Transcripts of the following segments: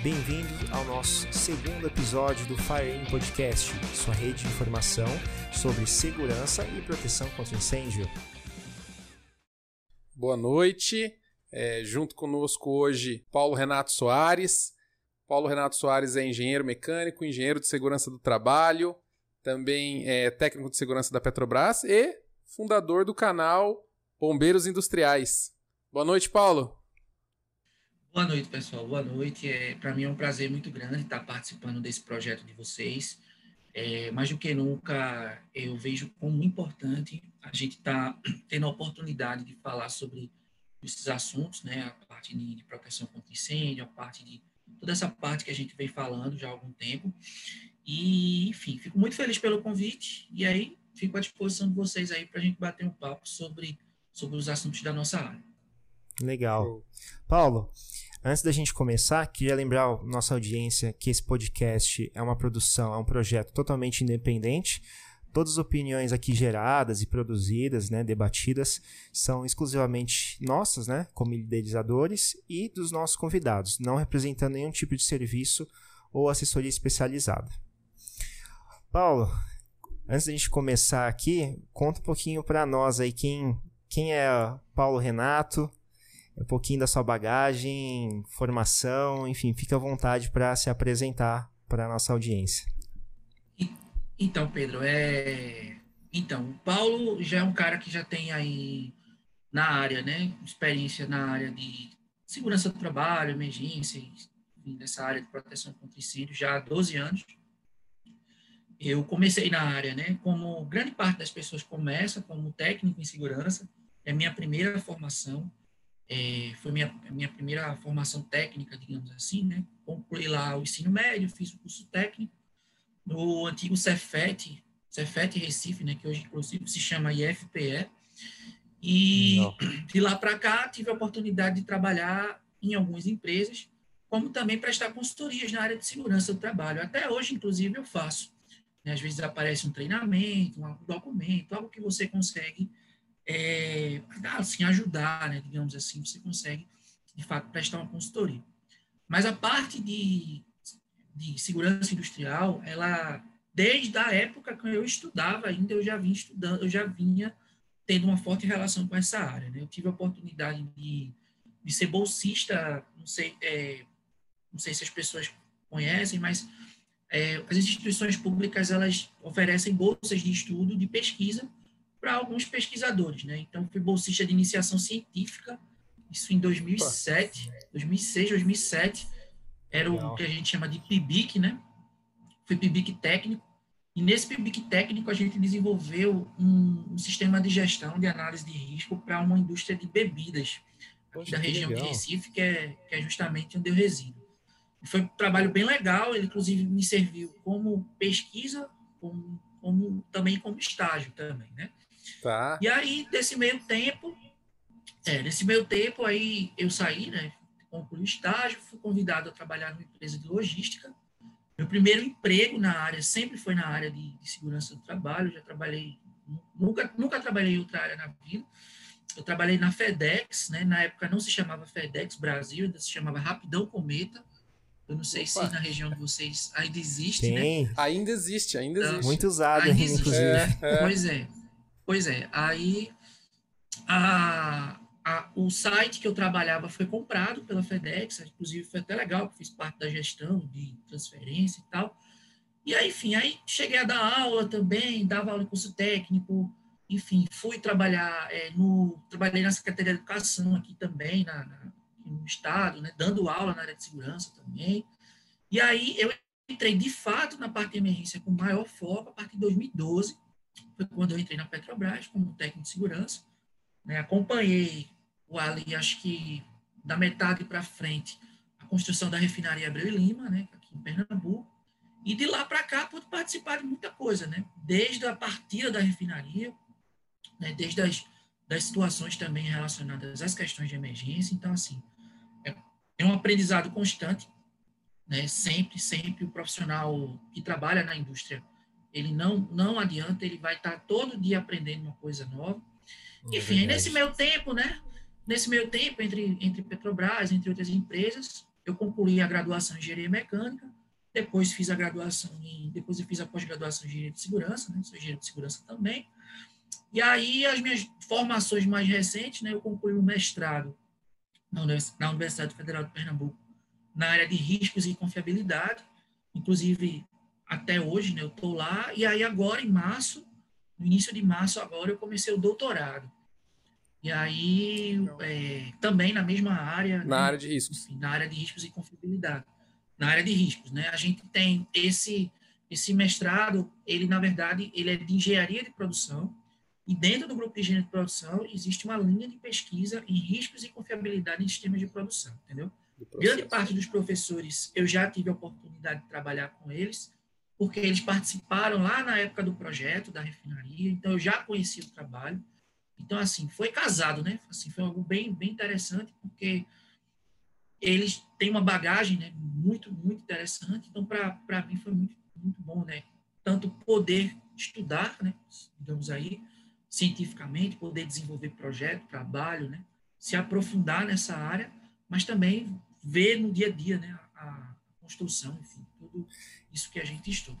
Bem-vindo ao nosso segundo episódio do Fire In Podcast, sua rede de informação sobre segurança e proteção contra incêndio. Boa noite. É, junto conosco hoje, Paulo Renato Soares. Paulo Renato Soares é engenheiro mecânico, engenheiro de segurança do trabalho, também é técnico de segurança da Petrobras e fundador do canal Bombeiros Industriais. Boa noite, Paulo. Boa noite, pessoal. Boa noite. É, Para mim é um prazer muito grande estar participando desse projeto de vocês. É, mais do que nunca, eu vejo como importante a gente estar tá tendo a oportunidade de falar sobre esses assuntos, né? A parte de, de proteção contra incêndio, a parte de toda essa parte que a gente vem falando já há algum tempo. E, enfim, fico muito feliz pelo convite e aí fico à disposição de vocês aí para a gente bater um papo sobre, sobre os assuntos da nossa área. Legal. Paulo, antes da gente começar, queria lembrar a nossa audiência que esse podcast é uma produção, é um projeto totalmente independente. Todas as opiniões aqui geradas e produzidas, né, debatidas, são exclusivamente nossas, né, como idealizadores, e dos nossos convidados, não representando nenhum tipo de serviço ou assessoria especializada. Paulo, antes da gente começar aqui, conta um pouquinho para nós aí quem, quem é Paulo Renato, um pouquinho da sua bagagem, formação, enfim, fica à vontade para se apresentar para a nossa audiência. Então, Pedro, é. Então, o Paulo já é um cara que já tem aí na área, né? Experiência na área de segurança do trabalho, emergência, nessa área de proteção contra incêndio já há 12 anos. Eu comecei na área, né? Como grande parte das pessoas começa como técnico em segurança, é minha primeira formação. É, foi minha, minha primeira formação técnica, digamos assim, né? Concluí lá o ensino médio, fiz o curso técnico no antigo Cefet, Cefet Recife, né? Que hoje, inclusive, se chama IFPE. E Não. de lá para cá, tive a oportunidade de trabalhar em algumas empresas, como também prestar consultorias na área de segurança do trabalho. Até hoje, inclusive, eu faço. Né? Às vezes aparece um treinamento, um documento, algo que você consegue é, assim, ajudar, né, digamos assim, você consegue, de fato, prestar uma consultoria. Mas a parte de, de segurança industrial, ela, desde a época que eu estudava ainda, eu já vinha estudando, eu já vinha tendo uma forte relação com essa área. Né? Eu tive a oportunidade de, de ser bolsista, não sei, é, não sei se as pessoas conhecem, mas é, as instituições públicas elas oferecem bolsas de estudo, de pesquisa, para alguns pesquisadores, né? Então, fui bolsista de iniciação científica, isso em 2007, 2006, 2007, era Legal. o que a gente chama de PIBIC, né? Fui PIBIC técnico, e nesse PIBIC técnico a gente desenvolveu um, um sistema de gestão de análise de risco para uma indústria de bebidas Poxa, da região legal. de Recife, que é, que é justamente onde eu resido. Foi um trabalho bem legal, ele inclusive me serviu como pesquisa, como, como também como estágio também, né? Tá. E aí, desse meio tempo, é, nesse meio tempo, aí eu saí, né? Concluí o estágio, fui convidado a trabalhar numa empresa de logística. Meu primeiro emprego na área sempre foi na área de, de segurança do trabalho. Já trabalhei, nunca, nunca trabalhei em outra área na vida. Eu trabalhei na FedEx, né? Na época não se chamava FedEx Brasil, ainda se chamava Rapidão Cometa. Eu não sei Opa. se na região de vocês ainda existe, né? Tem. né? Ainda existe, ainda então, existe. Muito usado, ainda existe. É, é. Pois é. Pois é, aí a, a, o site que eu trabalhava foi comprado pela FedEx, inclusive foi até legal, fiz parte da gestão de transferência e tal. E aí, enfim, aí cheguei a dar aula também, dava aula em curso técnico, enfim, fui trabalhar é, no. Trabalhei na Secretaria de Educação aqui também, na, na, no Estado, né, dando aula na área de segurança também. E aí eu entrei de fato na parte de emergência com maior foco a partir de 2012 foi quando eu entrei na Petrobras como técnico de segurança. Né? Acompanhei o ali, acho que da metade para frente, a construção da refinaria Abreu e Lima, né? aqui em Pernambuco. E de lá para cá pude participar de muita coisa, né? Desde a partida da refinaria, né? desde as das situações também relacionadas às questões de emergência. Então, assim, é, é um aprendizado constante, né? Sempre, sempre o profissional que trabalha na indústria ele não, não adianta, ele vai estar todo dia aprendendo uma coisa nova. É Enfim, nesse meio tempo, né? Nesse meio tempo, entre, entre Petrobras, entre outras empresas, eu concluí a graduação em engenharia mecânica, depois fiz a graduação em, depois eu fiz a pós-graduação em engenharia de segurança, né? Sou engenheiro de segurança também. E aí as minhas formações mais recentes, né? Eu concluí um mestrado na Universidade Federal de Pernambuco na área de riscos e confiabilidade. Inclusive, até hoje, né, eu estou lá. E aí, agora, em março, no início de março, agora, eu comecei o doutorado. E aí, é, também na mesma área. Na né, área de riscos. Enfim, na área de riscos e confiabilidade. Na área de riscos, né? A gente tem esse, esse mestrado, ele, na verdade, ele é de engenharia de produção. E dentro do grupo de engenharia de produção, existe uma linha de pesquisa em riscos e confiabilidade em sistemas de produção, entendeu? Grande parte dos professores eu já tive a oportunidade de trabalhar com eles, porque eles participaram lá na época do projeto da refinaria, então eu já conheci o trabalho. Então, assim, foi casado, né? Assim, foi algo bem, bem interessante, porque eles têm uma bagagem né, muito, muito interessante. Então, para mim, foi muito, muito bom, né? Tanto poder estudar, né, digamos aí, cientificamente, poder desenvolver projeto, trabalho, né? Se aprofundar nessa área, mas também ver no dia a dia né, a, construção, enfim, tudo isso que a gente estuda.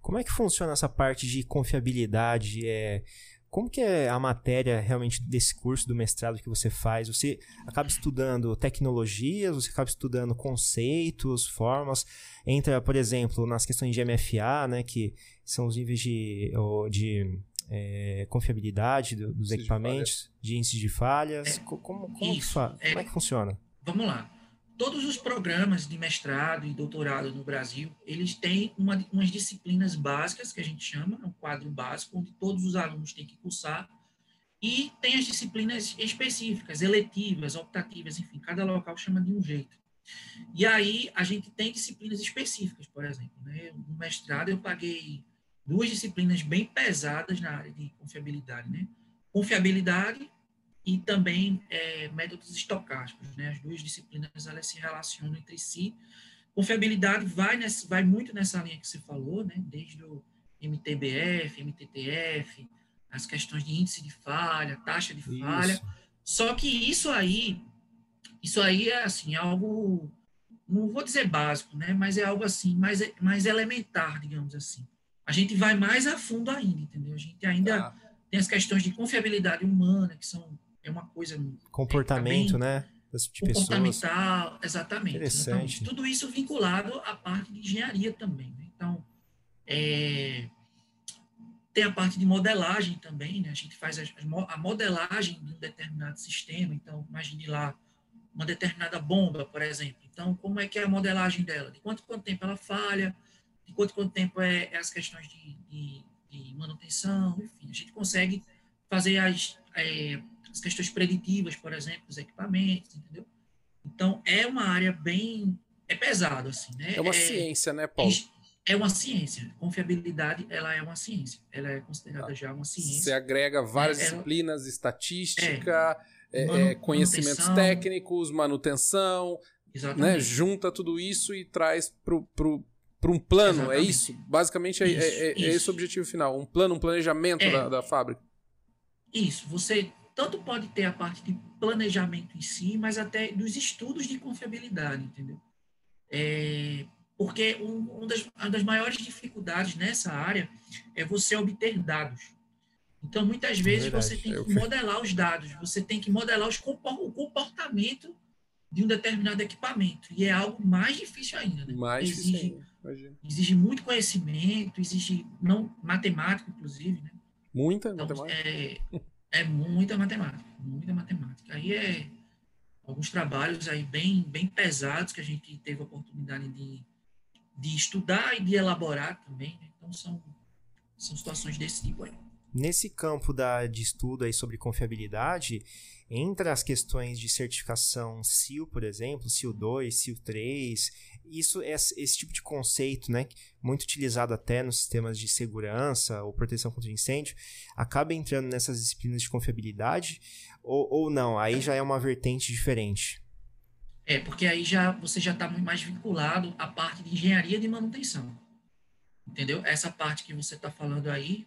Como é que funciona essa parte de confiabilidade? É, como que é a matéria realmente desse curso do mestrado que você faz? Você acaba estudando tecnologias, você acaba estudando conceitos, formas, entra, por exemplo, nas questões de MFA, né, que são os níveis de, de é, confiabilidade dos equipamentos, de, de índice de falhas. É, como, como, isso, que é, como é que funciona? Vamos lá. Todos os programas de mestrado e doutorado no Brasil, eles têm uma, umas disciplinas básicas, que a gente chama, um quadro básico, onde todos os alunos têm que cursar, e tem as disciplinas específicas, eletivas, optativas, enfim, cada local chama de um jeito. E aí a gente tem disciplinas específicas, por exemplo. Né? No mestrado eu paguei duas disciplinas bem pesadas na área de confiabilidade, né? Confiabilidade e também é, métodos estocásticos. Né? As duas disciplinas elas se relacionam entre si. Confiabilidade vai, nessa, vai muito nessa linha que você falou, né? desde o MTBF, MTTF, as questões de índice de falha, taxa de falha. Isso. Só que isso aí, isso aí é assim, algo, não vou dizer básico, né? mas é algo assim, mais, mais elementar, digamos assim. A gente vai mais a fundo ainda, entendeu? A gente ainda ah. tem as questões de confiabilidade humana, que são é uma coisa. Comportamento, é, né? Das comportamental, pessoas. exatamente. Interessante. Então, tudo isso vinculado à parte de engenharia também. Né? Então, é, tem a parte de modelagem também, né? A gente faz a, a modelagem de um determinado sistema. Então, imagine lá uma determinada bomba, por exemplo. Então, como é que é a modelagem dela? De quanto quanto tempo ela falha? De quanto quanto tempo é, é as questões de, de, de, manutenção? Enfim, a gente consegue fazer as, é, as questões preditivas, por exemplo, dos equipamentos, entendeu? Então, é uma área bem... É pesado, assim, né? É uma é, ciência, né, Paulo? É uma ciência. Confiabilidade, ela é uma ciência. Ela é considerada ah, já uma ciência. Você agrega várias é, disciplinas, estatística, é, é, é conhecimentos manutenção, técnicos, manutenção, né? junta tudo isso e traz para um plano, Exatamente. é isso? Basicamente é, isso, é, é, esse o objetivo final, um plano, um planejamento da, da fábrica. Isso, você tanto pode ter a parte de planejamento em si, mas até dos estudos de confiabilidade, entendeu? É, porque um, um das, uma das maiores dificuldades nessa área é você obter dados. Então, muitas vezes, você tem que modelar os dados, você tem que modelar os, o comportamento de um determinado equipamento. E é algo mais difícil ainda. Né? Mais exige, difícil, exige muito conhecimento, exige não matemática, inclusive. Né? Muita então, matemática. É, é muita matemática, muita matemática. Aí é alguns trabalhos aí bem, bem pesados que a gente teve a oportunidade de, de estudar e de elaborar também. Né? Então são, são situações desse tipo aí. Nesse campo da, de estudo aí sobre confiabilidade, entre as questões de certificação SIL, por exemplo, SIL 2, SIL 3, isso é esse tipo de conceito, né, muito utilizado até nos sistemas de segurança ou proteção contra incêndio, acaba entrando nessas disciplinas de confiabilidade ou, ou não? Aí já é uma vertente diferente. É, porque aí já você já está mais vinculado à parte de engenharia de manutenção. Entendeu? Essa parte que você está falando aí,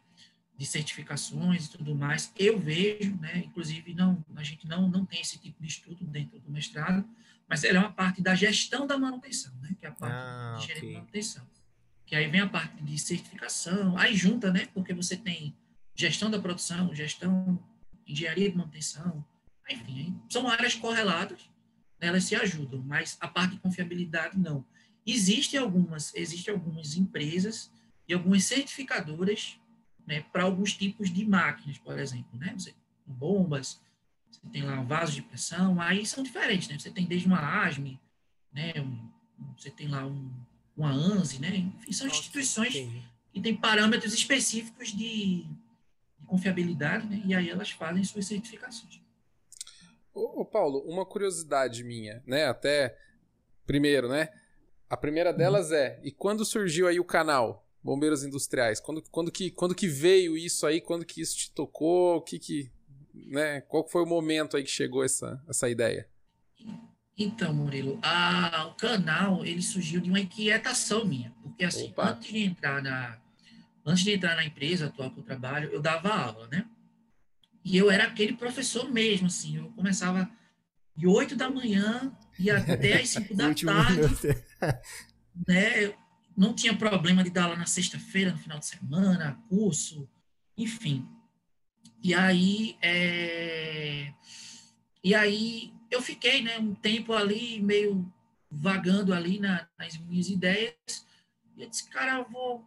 de certificações e tudo mais, eu vejo, né, inclusive não, a gente não, não tem esse tipo de estudo dentro do mestrado, mas ela é uma parte da gestão da manutenção, né? Que é a parte ah, de okay. manutenção. Que aí vem a parte de certificação, aí junta, né? Porque você tem gestão da produção, gestão, engenharia de manutenção, enfim, são áreas correlatas, né? elas se ajudam, mas a parte de confiabilidade não. Existem algumas, existem algumas empresas e algumas certificadoras né, para alguns tipos de máquinas, por exemplo, né? Bombas, você tem lá vasos de pressão, aí são diferentes, né? Você tem desde uma ASME, né? Um, você tem lá um, uma ANSI, né? Enfim, são instituições que têm parâmetros específicos de, de confiabilidade, né? E aí elas fazem suas certificações. Ô, ô, Paulo, uma curiosidade minha, né? Até primeiro, né? A primeira delas uhum. é, e quando surgiu aí o canal Bombeiros Industriais? Quando, quando, que, quando que veio isso aí? Quando que isso te tocou? O que que, né? Qual foi o momento aí que chegou essa, essa ideia? Então, Murilo, a, o canal ele surgiu de uma inquietação minha, porque assim, Opa. antes de entrar na antes de entrar na empresa atual que eu trabalho, eu dava aula, né? E eu era aquele professor mesmo, assim, eu começava de 8 da manhã e até as 5 da tarde, né? Não tinha problema de dar aula na sexta-feira, no final de semana, curso, enfim. E aí, é... e aí eu fiquei, né, um tempo ali meio vagando ali na, nas minhas ideias. E eu disse, cara, eu vou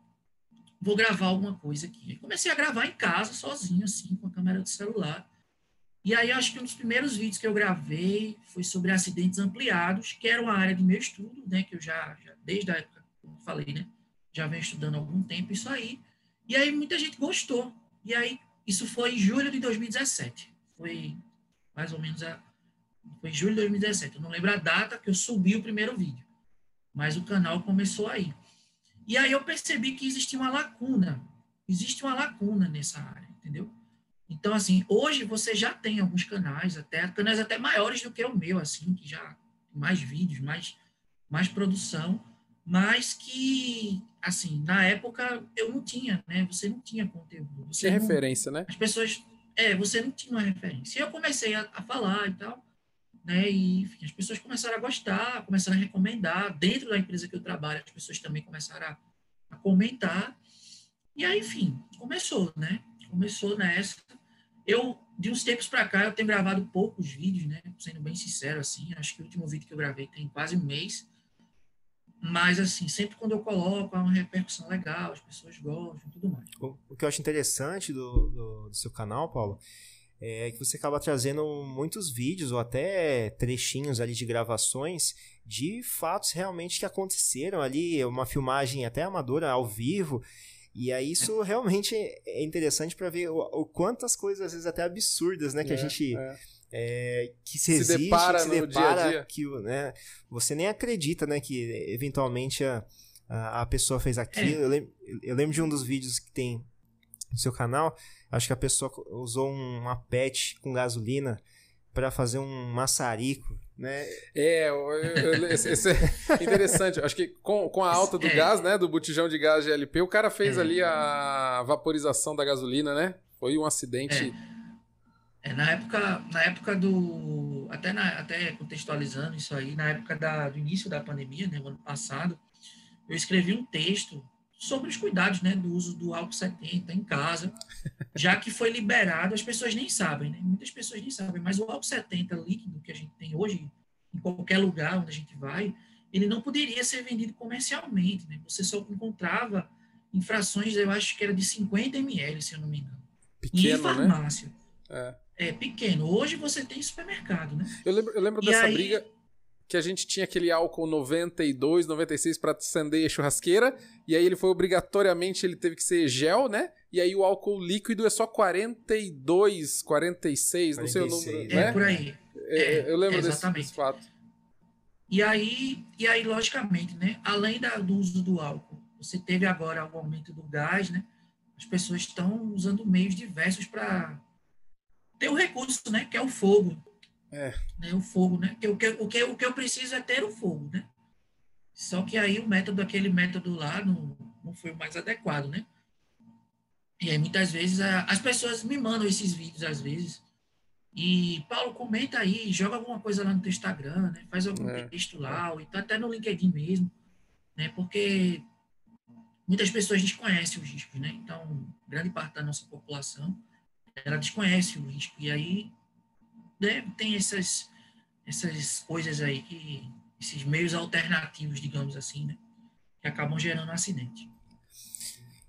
vou gravar alguma coisa aqui. Comecei a gravar em casa, sozinho, assim, com a câmera do celular. E aí, acho que um dos primeiros vídeos que eu gravei foi sobre acidentes ampliados, que era uma área de meu estudo, né, que eu já, já desde a época, como falei, né, já venho estudando há algum tempo isso aí. E aí, muita gente gostou. E aí, isso foi em julho de 2017. Foi mais ou menos a. Foi em julho de 2017. Eu não lembro a data que eu subi o primeiro vídeo. Mas o canal começou aí. E aí eu percebi que existia uma lacuna, existe uma lacuna nessa área, entendeu? Então, assim, hoje você já tem alguns canais, até canais até maiores do que o meu, assim, que já mais vídeos, mais, mais produção, mas que, assim, na época eu não tinha, né? Você não tinha conteúdo. Você não, referência, né? As pessoas, é, você não tinha uma referência. E eu comecei a, a falar e tal, né? E enfim, as pessoas começaram a gostar, começaram a recomendar. Dentro da empresa que eu trabalho, as pessoas também começaram a, a comentar. E aí, enfim, começou, né? Começou nessa. Eu, de uns tempos para cá, eu tenho gravado poucos vídeos, né? Sendo bem sincero, assim. Acho que o último vídeo que eu gravei tem quase um mês. Mas, assim, sempre quando eu coloco, há uma repercussão legal, as pessoas gostam tudo mais. O, que eu acho interessante do, do, do seu canal, Paulo, é que você acaba trazendo muitos vídeos ou até trechinhos ali de gravações de fatos realmente que aconteceram ali, uma filmagem até amadora ao vivo. E aí isso realmente é interessante para ver o, o quantas coisas às vezes até absurdas, né, que é, a gente é. É, que se, se existe, depara que se depara, dia -dia. que né, você nem acredita, né, que eventualmente a, a, a pessoa fez aquilo. É. Eu, lembro, eu lembro de um dos vídeos que tem no seu canal, acho que a pessoa usou uma PET com gasolina para fazer um maçarico, né? É, esse é interessante. Acho que com, com a alta do é. gás, né, do botijão de gás GLP, o cara fez é. ali a vaporização da gasolina, né? Foi um acidente. É. na época, na época do até na, até contextualizando isso aí, na época da, do início da pandemia, né, no ano passado, eu escrevi um texto sobre os cuidados né, do uso do álcool 70 em casa, já que foi liberado, as pessoas nem sabem, né? muitas pessoas nem sabem, mas o álcool 70 líquido que a gente tem hoje, em qualquer lugar onde a gente vai, ele não poderia ser vendido comercialmente, né? você só encontrava em frações, eu acho que era de 50 ml, se eu não me engano. Pequeno, em né? farmácia. Né? É. é. pequeno. Hoje você tem supermercado, né? Eu lembro, eu lembro dessa aí, briga que a gente tinha aquele álcool 92, 96 para acender a churrasqueira, e aí ele foi obrigatoriamente, ele teve que ser gel, né? E aí o álcool líquido é só 42, 46, 46, não sei o número, é, né? por aí. É, é, eu lembro desse, desse, fato. E aí, e aí, logicamente, né? Além da, do uso do álcool, você teve agora o aumento do gás, né? As pessoas estão usando meios diversos para ter o recurso, né? Que é o fogo. É. Né, o fogo, né? o, que, o, que, o que eu preciso é ter o fogo, né? Só que aí o método, aquele método lá, não, não foi o mais adequado, né? E aí muitas vezes a, as pessoas me mandam esses vídeos, às vezes, E, Paulo, comenta aí, joga alguma coisa lá no teu Instagram, né? Faz algum é. texto lá, ou então até no LinkedIn mesmo, né? Porque muitas pessoas desconhecem os riscos, né? Então, grande parte da nossa população, ela desconhece o risco. E aí, né, tem essas, essas coisas aí, que, esses meios alternativos, digamos assim, né? Que acabam gerando um acidente.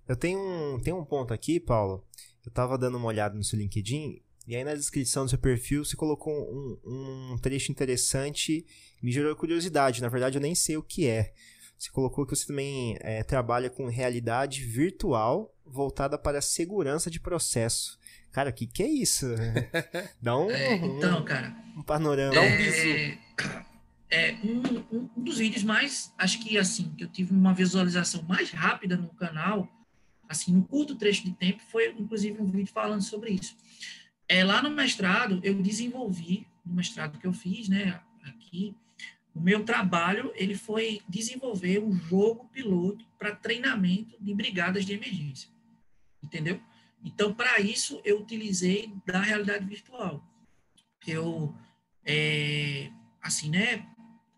Eu tenho um, tenho um ponto aqui, Paulo. Eu estava dando uma olhada no seu LinkedIn e aí na descrição do seu perfil você colocou um, um trecho interessante me gerou curiosidade. Na verdade, eu nem sei o que é. Você colocou que você também é, trabalha com realidade virtual voltada para a segurança de processo. Cara, o que, que é isso? Dá um, é, então, um, cara, um panorama. Dá um bisu. É, é um, um, dos vídeos mais, acho que assim, que eu tive uma visualização mais rápida no canal, assim, no curto trecho de tempo, foi inclusive um vídeo falando sobre isso. É, lá no mestrado, eu desenvolvi, no mestrado que eu fiz, né, aqui, o meu trabalho, ele foi desenvolver um jogo piloto para treinamento de brigadas de emergência, entendeu? Então, para isso, eu utilizei da realidade virtual. Eu, é, assim, né,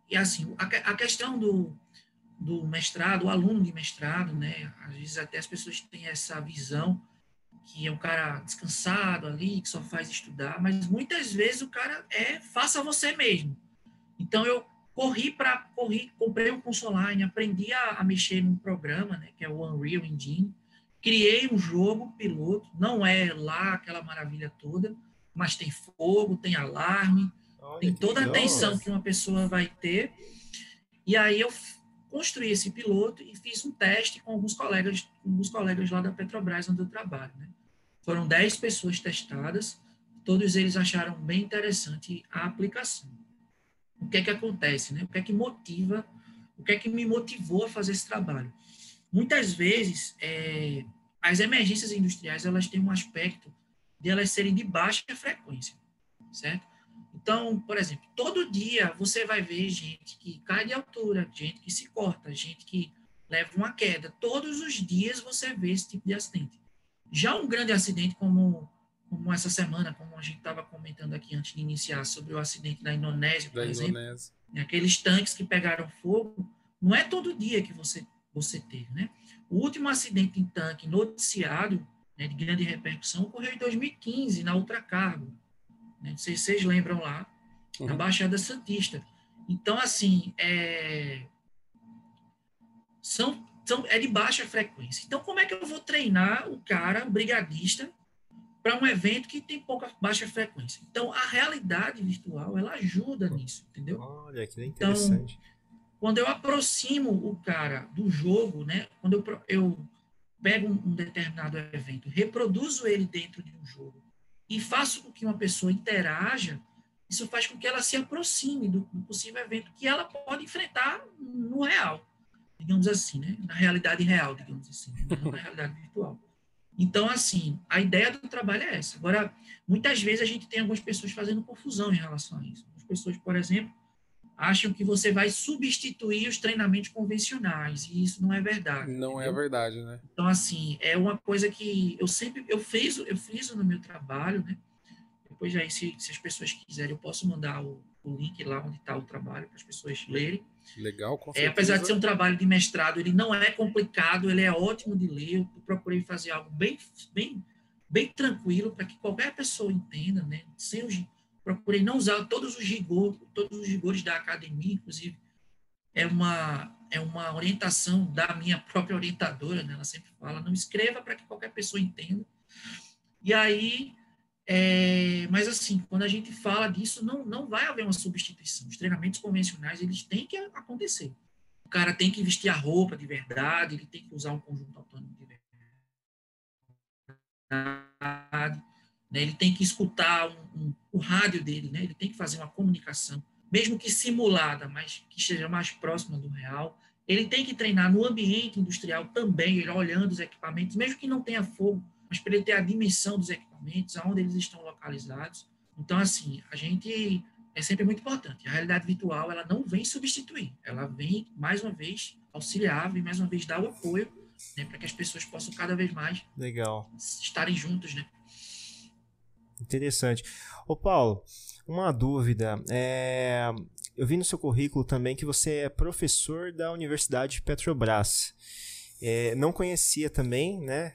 e assim, a, a questão do, do mestrado, o aluno de mestrado, né, às vezes até as pessoas têm essa visão que é um cara descansado ali, que só faz estudar, mas muitas vezes o cara é faça você mesmo. Então eu corri para corri, comprei um console online, aprendi a, a, mexer num programa, né, que é o Unreal Engine, criei um jogo piloto, não é lá aquela maravilha toda, mas tem fogo, tem alarme, Olha, tem toda a atenção que uma pessoa vai ter. E aí eu construí esse piloto e fiz um teste com alguns colegas, alguns colegas lá da Petrobras onde eu trabalho, né? Foram 10 pessoas testadas, todos eles acharam bem interessante a aplicação. O que é que acontece, né? O que é que motiva, o que é que me motivou a fazer esse trabalho? Muitas vezes, é, as emergências industriais, elas têm um aspecto de elas serem de baixa frequência, certo? Então, por exemplo, todo dia você vai ver gente que cai de altura, gente que se corta, gente que leva uma queda. Todos os dias você vê esse tipo de acidente. Já um grande acidente como, como essa semana, como a gente estava comentando aqui antes de iniciar, sobre o acidente da Indonésia, por da exemplo, Indonésia. Né, aqueles tanques que pegaram fogo, não é todo dia que você, você teve, né? O último acidente em tanque noticiado, né, de grande repercussão, ocorreu em 2015, na Ultracargo. Né? Não sei se vocês lembram lá, uhum. na Baixada Santista. Então, assim, é... são são, é de baixa frequência. Então, como é que eu vou treinar o cara, o brigadista, para um evento que tem pouca baixa frequência? Então, a realidade virtual, ela ajuda nisso, entendeu? Olha, que interessante. Então, quando eu aproximo o cara do jogo, né? Quando eu, eu pego um, determinado evento, reproduzo ele dentro de um jogo e faço com que uma pessoa interaja, isso faz com que ela se aproxime do, do possível evento que ela pode enfrentar no real digamos assim, né? na realidade real, digamos assim, né? não na realidade virtual. Então, assim, a ideia do trabalho é essa. Agora, muitas vezes a gente tem algumas pessoas fazendo confusão em relação a isso. As pessoas, por exemplo, acham que você vai substituir os treinamentos convencionais, e isso não é verdade. Não é entendeu? é verdade, né? Então, assim, é uma coisa que eu sempre, eu fiz, eu fiz no meu trabalho, né? Depois aí, se, se as pessoas quiserem, eu posso mandar o, o link lá onde está o trabalho para as pessoas lerem. Legal, com é, Apesar de ser um trabalho de mestrado, ele não é complicado, ele é ótimo de ler. Eu procurei fazer algo bem, bem, bem tranquilo para que qualquer pessoa entenda, né? Sem os, procurei não usar todos os rigores, todos os rigores da academia, inclusive é uma é uma orientação da minha própria orientadora, né? Ela sempre fala, não escreva para que qualquer pessoa entenda. E aí é, mas assim, quando a gente fala disso, não, não vai haver uma substituição. Os treinamentos convencionais, eles têm que acontecer. O cara tem que vestir a roupa de verdade, ele tem que usar um conjunto autônomo de verdade, né? ele tem que escutar um, um, o rádio dele, né? ele tem que fazer uma comunicação, mesmo que simulada, mas que esteja mais próxima do real. Ele tem que treinar no ambiente industrial também, ele olhando os equipamentos, mesmo que não tenha fogo, mas para ele ter a dimensão dos equipamentos, aonde eles estão localizados. Então, assim, a gente é sempre muito importante. A realidade virtual, ela não vem substituir, ela vem, mais uma vez, auxiliar, vem mais uma vez dar o apoio, né, para que as pessoas possam cada vez mais Legal. estarem juntos, né? Interessante. Ô Paulo, uma dúvida. É... Eu vi no seu currículo também que você é professor da Universidade de Petrobras. É, não conhecia também, né?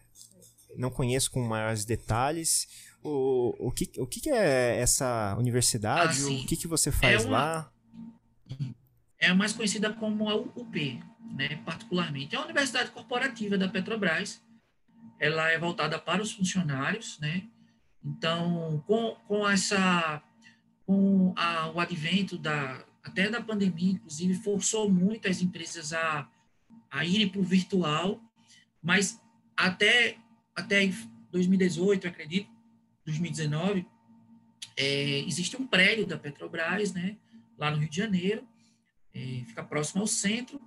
Não conheço com maiores detalhes. O, o, que, o que é essa universidade? Ah, o que, que você faz é uma... lá? É mais conhecida como a UP, né? particularmente. É uma universidade corporativa da Petrobras. Ela é voltada para os funcionários, né? Então, com, com essa com a, o advento da até da pandemia, inclusive, forçou muito as empresas a, a irem para o virtual, mas até, até 2018, acredito, 2019, é, existe um prédio da Petrobras, né, lá no Rio de Janeiro, é, fica próximo ao centro,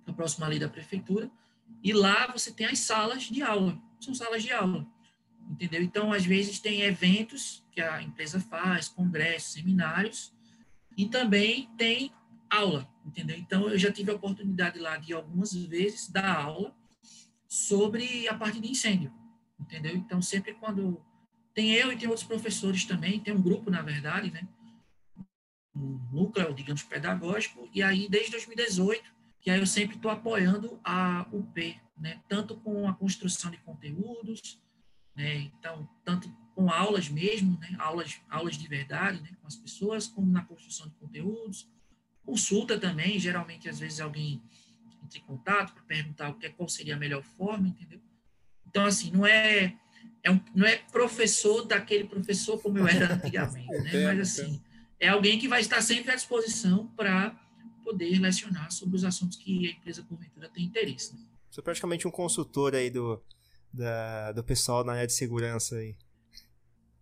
fica próximo ali da prefeitura, e lá você tem as salas de aula, são salas de aula, entendeu? Então, às vezes, tem eventos que a empresa faz, congressos, seminários, e também tem aula, entendeu? Então, eu já tive a oportunidade lá de algumas vezes dar aula sobre a parte de incêndio, entendeu? Então, sempre quando tem eu e tem outros professores também, tem um grupo, na verdade, né? Um núcleo, digamos, pedagógico, e aí, desde 2018, que aí eu sempre estou apoiando a UP, né? Tanto com a construção de conteúdos, né? Então, tanto com aulas mesmo, né? aulas, aulas de verdade né? com as pessoas, como na construção de conteúdos. Consulta também, geralmente, às vezes, alguém entra em contato para perguntar o que, é, qual seria a melhor forma, entendeu? Então, assim, não é, é um, não é professor daquele professor como eu era antigamente, né? mas, assim, é alguém que vai estar sempre à disposição para poder lecionar sobre os assuntos que a empresa, porventura, tem interesse. Né? Você é praticamente um consultor aí do, da, do pessoal na área de segurança aí.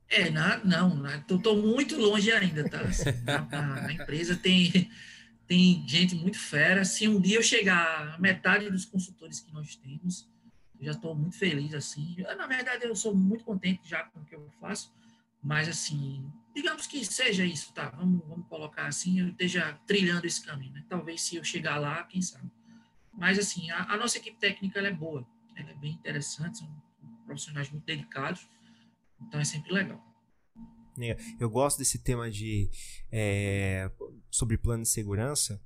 É, na, não, estou muito longe ainda, tá? Assim, na, na, empresa tem, tem gente muito fera. Se um dia eu chegar a metade dos consultores que nós temos, já estou muito feliz, assim. Eu, na verdade, eu sou muito contente já com o que eu faço, mas, assim, digamos que seja isso, tá? Vamos, vamos colocar assim, eu esteja trilhando esse caminho, né? Talvez se eu chegar lá, quem sabe. Mas, assim, a, a nossa equipe técnica, é boa, ela é bem interessante, são profissionais muito dedicados, então é sempre legal. Eu gosto desse tema de é, sobre plano de segurança,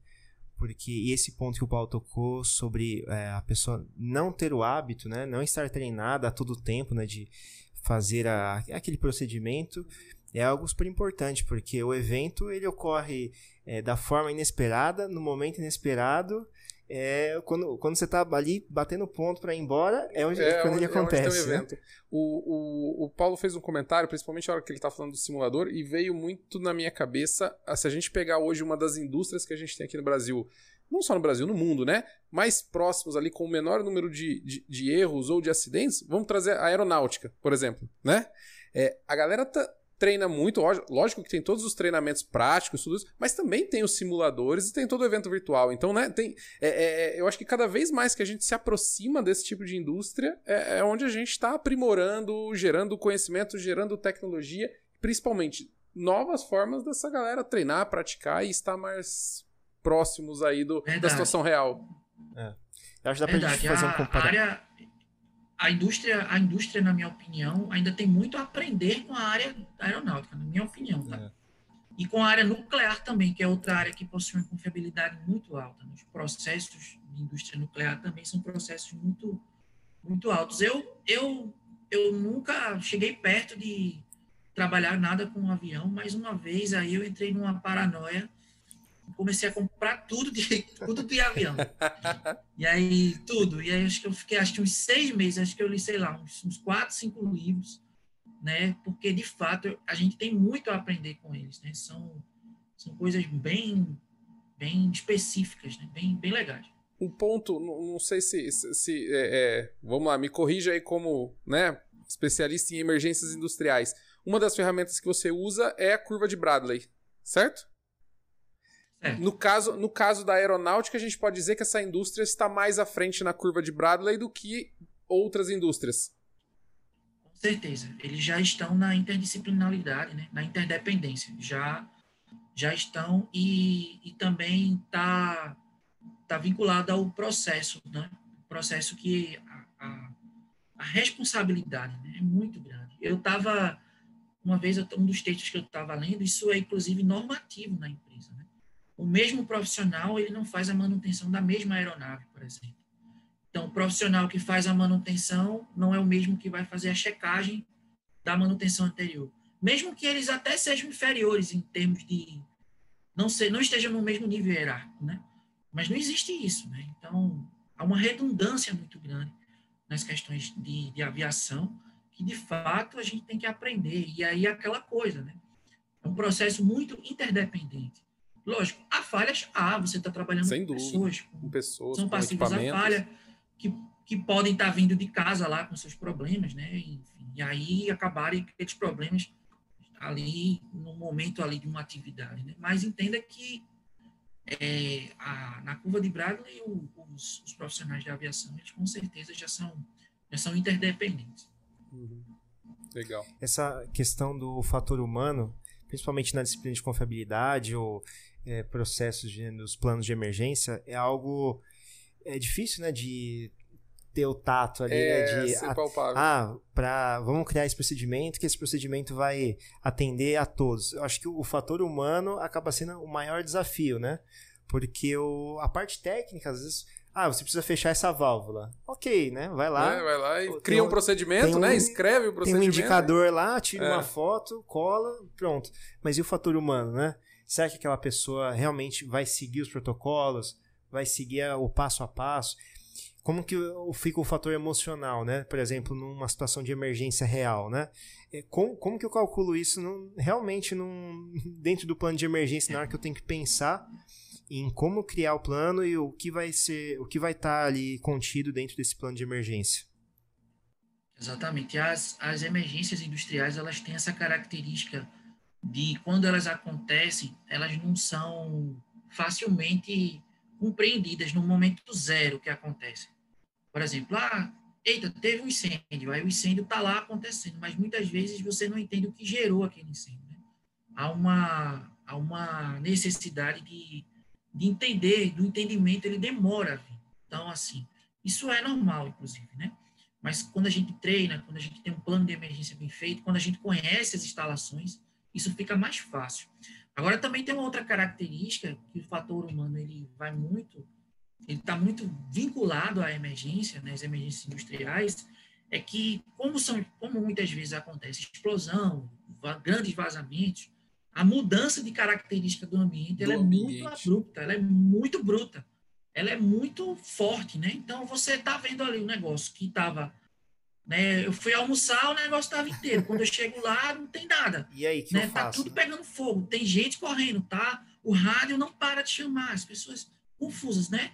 porque esse ponto que o Paulo tocou sobre é, a pessoa não ter o hábito, né, não estar treinada a todo tempo, né, de fazer a, aquele procedimento é algo super importante, porque o evento ele ocorre é, da forma inesperada, no momento inesperado, é quando, quando você tá ali batendo ponto para ir embora, é onde, é, quando ele acontece. É né? o, o, o Paulo fez um comentário, principalmente na hora que ele tá falando do simulador, e veio muito na minha cabeça, se a gente pegar hoje uma das indústrias que a gente tem aqui no Brasil, não só no Brasil, no mundo, né? Mais próximos ali, com o menor número de, de, de erros ou de acidentes, vamos trazer a aeronáutica, por exemplo, né? É, a galera tá, treina muito, lógico que tem todos os treinamentos práticos, tudo isso, mas também tem os simuladores e tem todo o evento virtual. Então, né, tem. É, é, é eu acho que cada vez mais que a gente se aproxima desse tipo de indústria, é, é onde a gente está aprimorando, gerando conhecimento, gerando tecnologia, principalmente novas formas dessa galera treinar, praticar e estar mais próximos aí do, da situação real. É. Eu acho que dá pra gente fazer um comparativo a indústria, a indústria, na minha opinião, ainda tem muito a aprender com a área aeronáutica, na minha opinião, tá? É. E com a área nuclear também, que é outra área que possui uma confiabilidade muito alta. Os processos de indústria nuclear também são processos muito, muito altos. Eu, eu, eu nunca cheguei perto de trabalhar nada com um avião, mas uma vez aí eu entrei numa paranoia comecei a comprar tudo de, tudo de avião. e aí, tudo. E aí, acho que eu fiquei, acho que uns seis meses, acho que eu li, sei lá, uns, uns quatro, cinco livros, né? Porque, de fato, a gente tem muito a aprender com eles, né? São, são coisas bem, bem específicas, né? Bem, bem legais. Um ponto, não sei se, se, se é, é, vamos lá, me corrija aí como, né, especialista em emergências industriais. Uma das ferramentas que você usa é a curva de Bradley, certo? É. No, caso, no caso da aeronáutica, a gente pode dizer que essa indústria está mais à frente na curva de Bradley do que outras indústrias. Com certeza. Eles já estão na interdisciplinaridade, né? na interdependência. Já, já estão e, e também está tá vinculado ao processo, né? O processo que a, a, a responsabilidade né? é muito grande. Eu estava uma vez, um dos textos que eu estava lendo, isso é inclusive normativo na empresa. O mesmo profissional, ele não faz a manutenção da mesma aeronave, por exemplo. Então, o profissional que faz a manutenção não é o mesmo que vai fazer a checagem da manutenção anterior. Mesmo que eles até sejam inferiores em termos de não ser, não estejam no mesmo nível hierárquico, né? Mas não existe isso, né? Então, há uma redundância muito grande nas questões de, de aviação que, de fato, a gente tem que aprender. E aí, aquela coisa, né? É um processo muito interdependente. Lógico, há falhas, há, você está trabalhando Sem com pessoas, com pessoas, são com passivas a falha, que, que podem estar vindo de casa lá com seus problemas, né? Enfim, e aí acabarem aqueles problemas ali no momento ali de uma atividade, né? Mas entenda que é, a, na curva de Bradley o, os, os, profissionais de aviação eles com certeza já são já são interdependentes. Uhum. Legal. Essa questão do fator humano, principalmente na disciplina de confiabilidade ou é, processos de, nos planos de emergência, é algo é difícil, né, de ter o tato ali, é, né, de ser palpável. ah, para vamos criar esse procedimento que esse procedimento vai atender a todos. Eu acho que o, o fator humano acaba sendo o maior desafio, né? Porque o, a parte técnica às vezes ah, você precisa fechar essa válvula. Ok, né? Vai lá. É, vai lá e cria um, um procedimento, um, né? Escreve o procedimento. Tem um indicador lá, tira é. uma foto, cola, pronto. Mas e o fator humano, né? Será que aquela pessoa realmente vai seguir os protocolos? Vai seguir o passo a passo? Como que fica o fator emocional, né? Por exemplo, numa situação de emergência real, né? Como, como que eu calculo isso num, realmente num, dentro do plano de emergência, na hora que eu tenho que pensar em como criar o plano e o que vai ser, o que vai estar ali contido dentro desse plano de emergência. Exatamente. As, as emergências industriais, elas têm essa característica de quando elas acontecem, elas não são facilmente compreendidas no momento zero que acontece. Por exemplo, ah, eita, teve um incêndio, aí o incêndio está lá acontecendo, mas muitas vezes você não entende o que gerou aquele incêndio. Né? Há, uma, há uma necessidade de de entender, do entendimento, ele demora. Então, assim, isso é normal, inclusive, né? Mas quando a gente treina, quando a gente tem um plano de emergência bem feito, quando a gente conhece as instalações, isso fica mais fácil. Agora, também tem uma outra característica que o fator humano, ele vai muito, ele está muito vinculado à emergência, né, às emergências industriais, é que, como, são, como muitas vezes acontece explosão, grandes vazamentos, a mudança de característica do ambiente, do ela é ambiente. muito abrupta, ela é muito bruta, ela é muito forte, né? Então você está vendo ali um negócio que estava, né? Eu fui almoçar, o negócio estava inteiro. Quando eu chego lá, não tem nada. E aí que né? eu Tá faço? tudo pegando fogo, tem gente correndo, tá? O rádio não para de chamar, as pessoas confusas, né?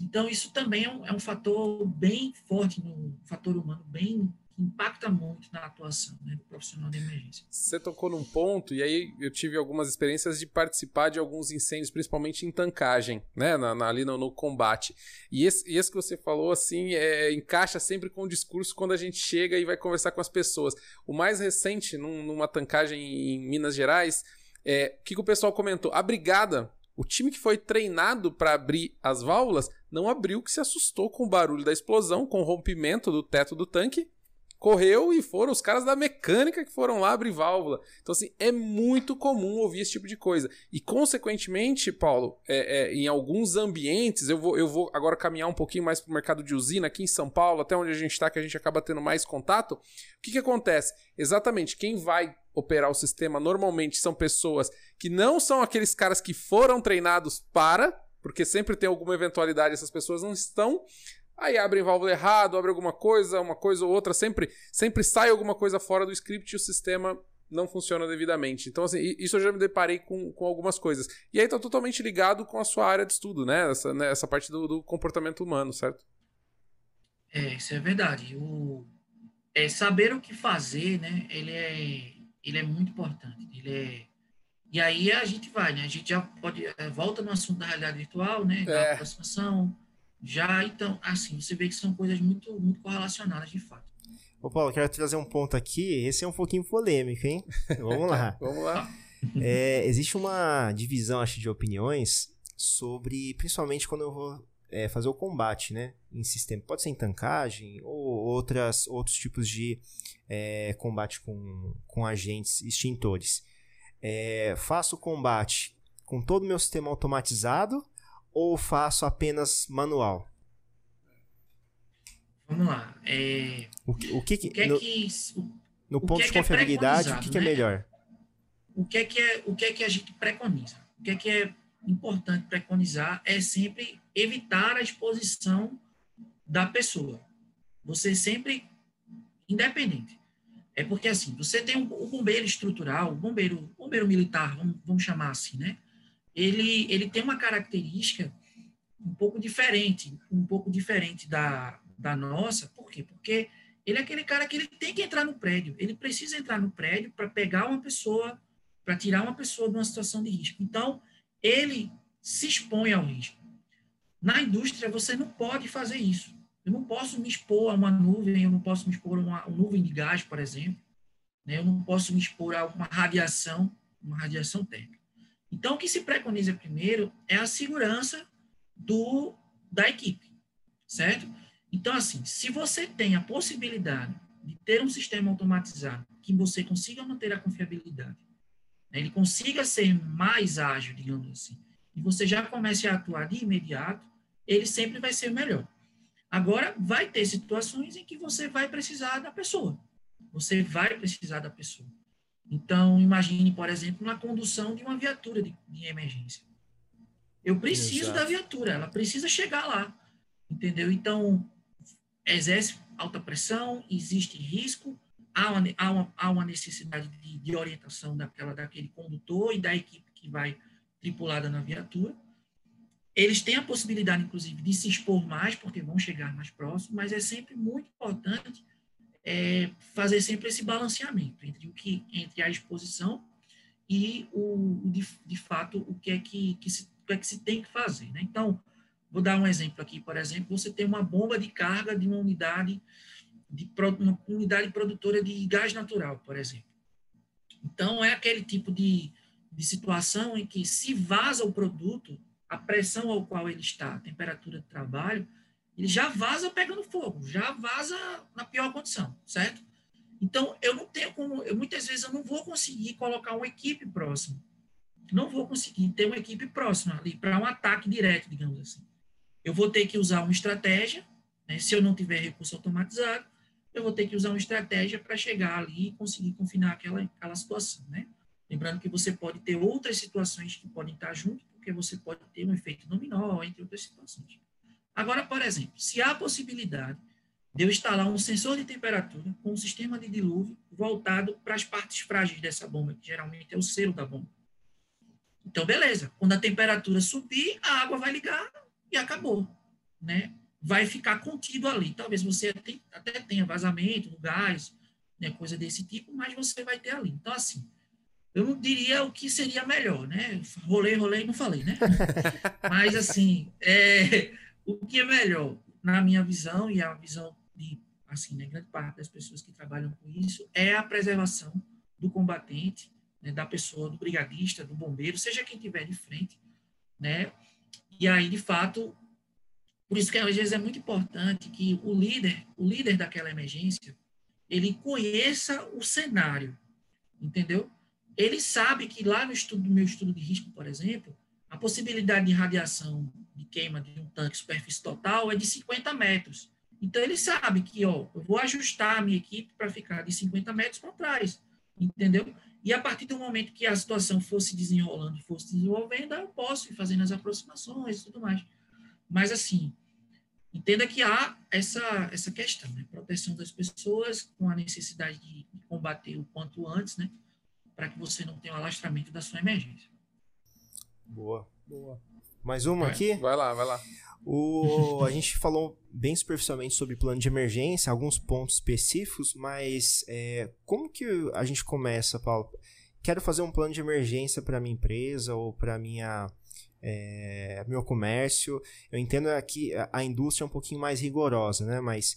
Então isso também é um, é um fator bem forte no fator humano, bem impacta muito na atuação né, do profissional de emergência. Você tocou num ponto, e aí eu tive algumas experiências de participar de alguns incêndios, principalmente em tancagem, né, na, na, ali no, no, combate. E esse, esse, que você falou, assim, é, encaixa sempre com o discurso quando a gente chega e vai conversar com as pessoas. O mais recente, num, numa tancagem em Minas Gerais, é, o que, que o pessoal comentou? A brigada o time que foi treinado para abrir as válvulas não abriu, que se assustou com o barulho da explosão, com o rompimento do teto do tanque correu e foram os caras da mecânica que foram lá abrir válvula. Então, assim, é muito comum ouvir esse tipo de coisa. E, consequentemente, Paulo, é, é, em alguns ambientes, eu vou, eu vou agora caminhar um pouquinho mais para o mercado de usina, aqui em São Paulo, até onde a gente está, que a gente acaba tendo mais contato. O que, que acontece? Exatamente, quem vai operar o sistema normalmente são pessoas que não são aqueles caras que foram treinados para, porque sempre tem alguma eventualidade, essas pessoas não estão Aí abrem válvula errado, abre alguma coisa, uma coisa ou outra, sempre, sempre sai alguma coisa fora do script e o sistema não funciona devidamente. Então, assim, isso eu já me deparei com, com algumas coisas. E aí tá totalmente ligado com a sua área de estudo, né? Essa, né? Essa parte do, do comportamento humano, certo? É, isso é verdade. O, é, saber o que fazer, né? Ele é, ele é muito importante. Ele é, e aí a gente vai, né? A gente já pode... É, volta no assunto da realidade virtual, né? Da É. aproximação já, então, assim, você vê que são coisas muito, muito correlacionadas, de fato. Ô Paulo, quero trazer um ponto aqui, esse é um pouquinho polêmico, hein? Vamos lá. Vamos lá. É, existe uma divisão, acho, de opiniões sobre, principalmente quando eu vou é, fazer o combate, né? Em sistema. Pode ser em tancagem ou outras, outros tipos de é, combate com, com agentes extintores. É, faço o combate com todo o meu sistema automatizado ou faço apenas manual? Vamos lá. É... O, que, o que, o que é no, que, no ponto de confiabilidade, o que, que é né? melhor? O que é que, é, o que é que a gente preconiza? O que é que é importante preconizar é sempre evitar a exposição da pessoa. Você sempre, independente. É porque, assim, você tem o, o bombeiro estrutural, o bombeiro, bombeiro militar, vamos, vamos chamar assim, né? Ele, ele tem uma característica um pouco diferente, um pouco diferente da, da nossa. Por quê? Porque ele é aquele cara que ele tem que entrar no prédio. Ele precisa entrar no prédio para pegar uma pessoa, para tirar uma pessoa de uma situação de risco. Então, ele se expõe ao risco. Na indústria, você não pode fazer isso. Eu não posso me expor a uma nuvem, eu não posso me expor a uma, uma nuvem de gás, por exemplo. Né? Eu não posso me expor a uma radiação, uma radiação térmica. Então, o que se preconiza primeiro é a segurança do, da equipe, certo? Então, assim, se você tem a possibilidade de ter um sistema automatizado que você consiga manter a confiabilidade, né, ele consiga ser mais ágil, digamos assim, e você já comece a atuar de imediato, ele sempre vai ser melhor. Agora, vai ter situações em que você vai precisar da pessoa. Você vai precisar da pessoa. Então, imagine, por exemplo, na condução de uma viatura de, de emergência. Eu preciso Exato. da viatura, ela precisa chegar lá. Entendeu? Então, exerce alta pressão, existe risco, há uma, há uma, há uma necessidade de, de, orientação daquela, daquele condutor e da equipe que vai tripulada na viatura. Eles têm a possibilidade, inclusive, de se expor mais, porque vão chegar mais próximo, mas é sempre muito importante é, fazer sempre esse balanceamento entre o que entre a exposição e o de, de fato o que é que, que se, o que é que se tem que fazer. Né? Então, vou dar um exemplo aqui, por exemplo, você tem uma bomba de carga de uma unidade de uma unidade produtora de gás natural, por exemplo. Então, é aquele tipo de, de situação em que se vaza o produto, a pressão ao qual ele está, a temperatura de trabalho, ele já vaza pegando fogo, já vaza na pior condição, certo? Então, eu não tenho como, eu, muitas vezes eu não vou conseguir colocar uma equipe próxima. Não vou conseguir ter uma equipe próxima ali para um ataque direto, digamos assim. Eu vou ter que usar uma estratégia, né? se eu não tiver recurso automatizado, eu vou ter que usar uma estratégia para chegar ali e conseguir confinar aquela, aquela situação, né? Lembrando que você pode ter outras situações que podem estar junto, porque você pode ter um efeito dominó, entre outras situações. Agora, por exemplo, se há a possibilidade de eu instalar um sensor de temperatura com um sistema de dilúvio voltado para as partes frágeis dessa bomba, que geralmente é o selo da bomba. Então, beleza. Quando a temperatura subir, a água vai ligar e acabou, né? Vai ficar contido ali. Talvez você até tenha vazamento do gás, né, coisa desse tipo, mas você vai ter ali. Então, assim, eu não diria o que seria melhor, né? Rolei, rolei, não falei, né? Mas, assim, é, o que é melhor, na minha visão, e a visão de, assim, né, grande parte das pessoas que trabalham com isso, é a preservação do combatente, né, da pessoa, do brigadista, do bombeiro, seja quem tiver de frente, né? E aí, de fato, por isso que às vezes é muito importante que o líder, o líder daquela emergência, ele conheça o cenário, entendeu? ele sabe que lá no estudo do meu estudo de risco, por exemplo, a possibilidade de radiação de queima de um tanque superfície total é de 50 metros. Então, ele sabe que ó, eu vou ajustar a minha equipe para ficar de 50 metros para trás, entendeu? E a partir do momento que a situação fosse desenrolando, fosse desenvolvendo, eu posso ir fazendo as aproximações e tudo mais. Mas, assim, entenda que há essa, essa questão, né? Proteção das pessoas com a necessidade de combater o quanto antes, né? para que você não tenha o alastramento da sua emergência. Boa. Boa. Mais uma é, aqui? Vai lá, vai lá. O, a gente falou bem superficialmente sobre plano de emergência, alguns pontos específicos, mas é, como que a gente começa, Paulo? Quero fazer um plano de emergência para minha empresa ou para minha é, meu comércio. Eu entendo que a indústria é um pouquinho mais rigorosa, né? Mas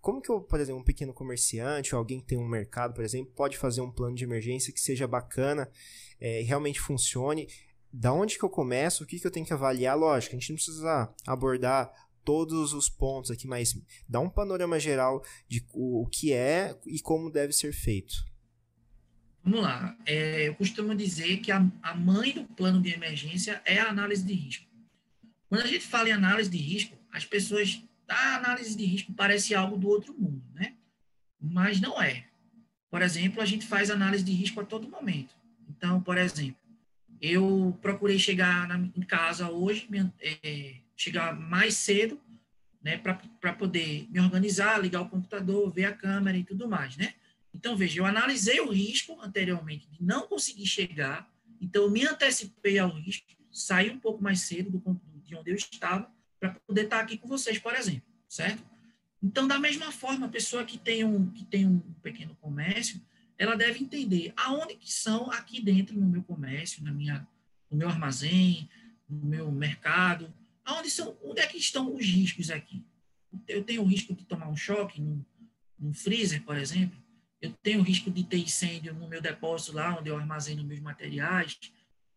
como que eu, por exemplo, um pequeno comerciante ou alguém que tem um mercado, por exemplo, pode fazer um plano de emergência que seja bacana é, e realmente funcione? Da onde que eu começo, o que que eu tenho que avaliar, lógico, a gente não precisa abordar todos os pontos aqui, mas dá um panorama geral de o, que é e como deve ser feito. Vamos lá. É, eu costumo dizer que a, a mãe do plano de emergência é a análise de risco. Quando a gente fala em análise de risco, as pessoas. A análise de risco parece algo do outro mundo, né? Mas não é. Por exemplo, a gente faz análise de risco a todo momento. Então, por exemplo, eu procurei chegar na, em casa hoje, é, chegar mais cedo, né, para poder me organizar, ligar o computador, ver a câmera e tudo mais, né? Então, veja, eu analisei o risco anteriormente de não conseguir chegar, então me antecipei ao risco, saí um pouco mais cedo do, de onde eu estava, para poder estar aqui com vocês, por exemplo, certo? Então, da mesma forma, a pessoa que tem um, que tem um pequeno comércio, ela deve entender aonde que são aqui dentro no meu comércio, na minha, no meu armazém, no meu mercado, aonde são, onde é que estão os riscos aqui? Eu tenho o risco de tomar um choque no, no freezer, por exemplo. Eu tenho o risco de ter incêndio no meu depósito lá, onde eu armazeno meus materiais,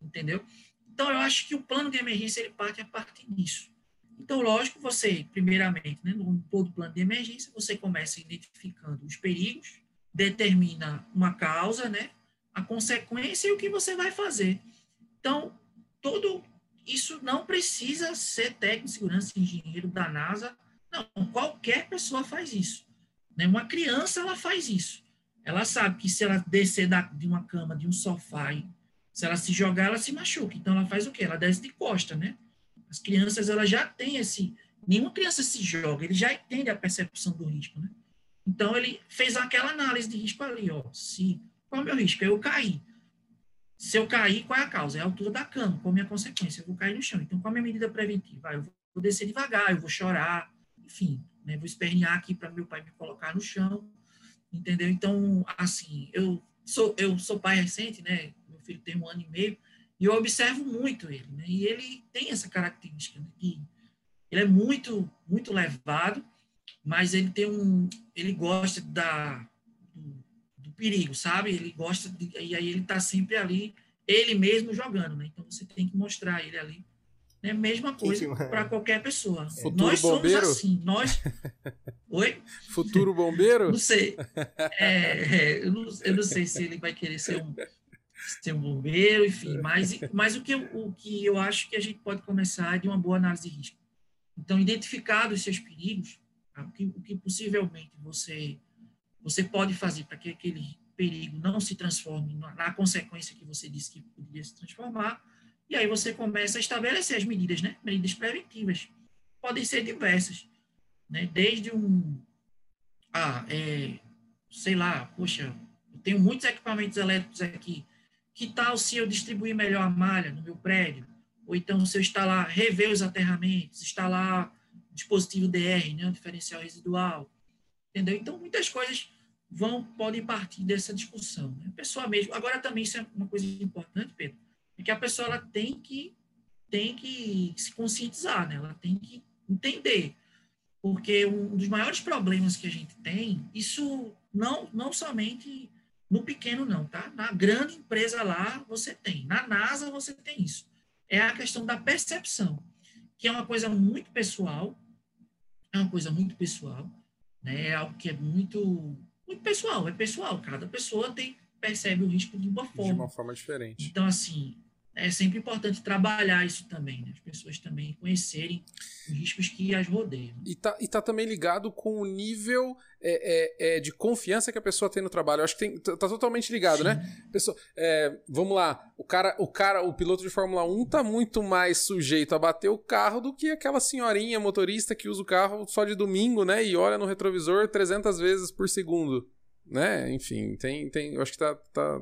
entendeu? Então, eu acho que o plano de emergência ele parte a partir disso. Então, lógico, você, primeiramente, né, no todo plano de emergência, você começa identificando os perigos, determina uma causa, né, a consequência e o que você vai fazer. Então, todo isso não precisa ser técnico de segurança, engenheiro da NASA. Não, qualquer pessoa faz isso. Né? Uma criança, ela faz isso. Ela sabe que se ela descer da, de uma cama, de um sofá, se ela se jogar, ela se machuca. Então, ela faz o quê? Ela desce de costa, né? As crianças, elas já têm esse... Nenhuma criança se joga, ele já entende a percepção do risco, né? Então, ele fez aquela análise de risco ali, ó. Se, qual é o meu risco? Eu caí. Se eu cair, qual é a causa? É a altura da cama, qual é a minha consequência? Eu vou cair no chão. Então, qual é a minha medida preventiva? Eu vou descer devagar, eu vou chorar, enfim, né? vou espernear aqui para meu pai me colocar no chão, entendeu? Então, assim, eu sou, eu sou pai recente, né? Meu filho tem um ano e meio, e eu observo muito ele, né? E ele tem essa característica, né? ele é muito, muito levado, mas ele tem um, ele gosta da do, do perigo, sabe? Ele gosta de, e aí ele está sempre ali, ele mesmo jogando, né? Então você tem que mostrar ele ali, né? Mesma coisa para qualquer pessoa. É. Futuro nós bombeiro? somos assim, nós. Oi? Futuro bombeiro? não sei. É, é, eu, não, eu não sei se ele vai querer ser um ser um bombeiro, enfim, mas, mas o, que eu, o que eu acho que a gente pode começar é de uma boa análise de risco. Então, identificados os seus perigos? O que, o que possivelmente você, você pode fazer para que aquele perigo não se transforme na, na, consequência que você disse que poderia se transformar, e aí você começa a estabelecer as medidas, né? Medidas preventivas. Podem ser diversas, né? Desde um, ah, é, sei lá, poxa, eu tenho muitos equipamentos elétricos aqui, que tal se eu distribuir melhor a malha no meu prédio? Ou então, se eu instalar, rever os aterramentos, instalar dispositivo DR, né, diferencial residual, entendeu? Então, muitas coisas vão podem partir dessa discussão. Né? A pessoa mesmo. Agora, também, isso é uma coisa importante, Pedro, é que a pessoa ela tem que, tem que se conscientizar, né? ela tem que entender. Porque um dos maiores problemas que a gente tem, isso não, não somente no pequeno, não, tá? Na grande empresa lá, você tem. Na NASA, você tem isso. É a questão da percepção, que é uma coisa muito pessoal, é uma coisa muito pessoal, né? É algo que é muito, muito pessoal, é pessoal. Cada pessoa tem percebe o risco de uma forma. De uma forma diferente. Então, assim, é sempre importante trabalhar isso também, né? as pessoas também conhecerem os riscos que as rodeiam. E tá, e tá também ligado com o nível é, é, é, de confiança que a pessoa tem no trabalho. Eu acho que tem, tá, tá totalmente ligado, né? Sim. né? Pessoa, é, vamos lá, o cara, o cara, o piloto de Fórmula 1 tá muito mais sujeito a bater o carro do que aquela senhorinha motorista que usa o carro só de domingo, né? E olha no retrovisor 300 vezes por segundo, né? Enfim, tem, tem, eu acho que tá, tá,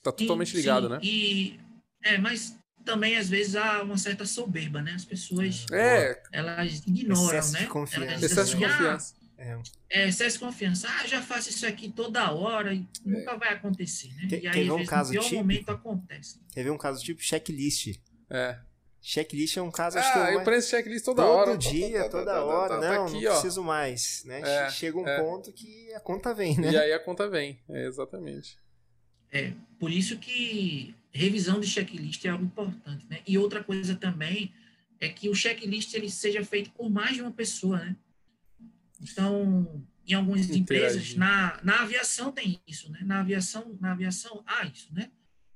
tá totalmente ligado, sim, né? E é, mas também às vezes há uma certa soberba, né? As pessoas é. elas ignoram, excesso né? De confiança. Excesso de assim, confiança. Ah, é. excesso de confiança. Ah, já faço isso aqui toda hora e é. nunca vai acontecer, né? Quer, e aí, um caso no pior típico? momento acontece. Quer ver um caso tipo checklist? É. Checklist é um caso, ah, acho que eu, eu preencho checklist toda todo hora. Todo dia, toda hora. Tá, não, aqui, não ó. preciso mais. Né? É, Chega um é. ponto que a conta vem, né? E aí a conta vem. É, exatamente. É, por isso que revisão de checklist é algo importante, né? E outra coisa também é que o checklist ele seja feito por mais de uma pessoa, né? Então, em algumas empresas, na, na aviação tem isso, né? Na aviação, na aviação há isso, né?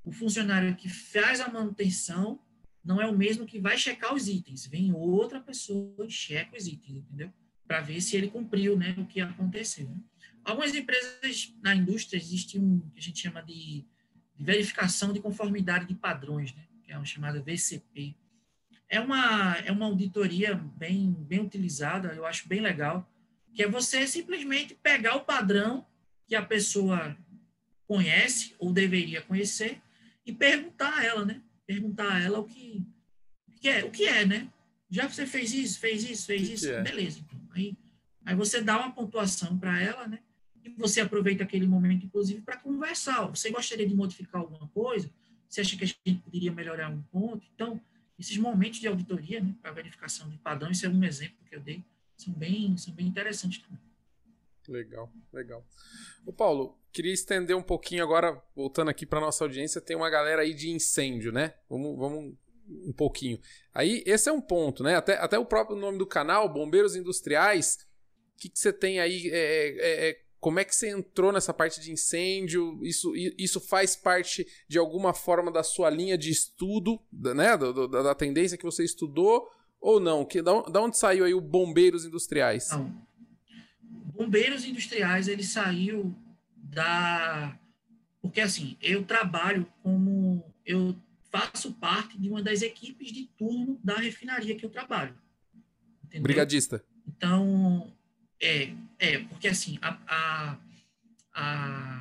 O funcionário que faz a manutenção não é o mesmo que vai checar os itens. Vem outra pessoa e checa os itens, entendeu? Para ver se ele cumpriu, né, o que aconteceu. Né? Algumas empresas na indústria existe um que a gente chama de, de verificação de conformidade de padrões, né? Que é uma chamada VCP é uma, é uma auditoria bem, bem utilizada, eu acho bem legal, que é você simplesmente pegar o padrão que a pessoa conhece ou deveria conhecer e perguntar a ela, né? Perguntar a ela o que, o que é, o que é, né? Já você fez isso, fez isso, fez isso, é? beleza. Então. Aí, aí você dá uma pontuação para ela, né? Você aproveita aquele momento, inclusive, para conversar. Você gostaria de modificar alguma coisa? Você acha que a gente poderia melhorar um ponto? Então, esses momentos de auditoria, né, para verificação de padrão, isso é um exemplo que eu dei, são bem, são bem interessantes também. Legal, legal. O Paulo, queria estender um pouquinho agora, voltando aqui para nossa audiência, tem uma galera aí de incêndio, né? Vamos, vamos um pouquinho. Aí, esse é um ponto, né? Até, até o próprio nome do canal, Bombeiros Industriais, o que, que você tem aí? É, é, é como é que você entrou nessa parte de incêndio? Isso, isso faz parte de alguma forma da sua linha de estudo, né? Da, da, da tendência que você estudou ou não? Que, da, da onde saiu aí o Bombeiros Industriais? Não. Bombeiros Industriais, ele saiu da. Porque assim, eu trabalho como. Eu faço parte de uma das equipes de turno da refinaria que eu trabalho. Entendeu? Brigadista. Então, é, é porque assim, a, a,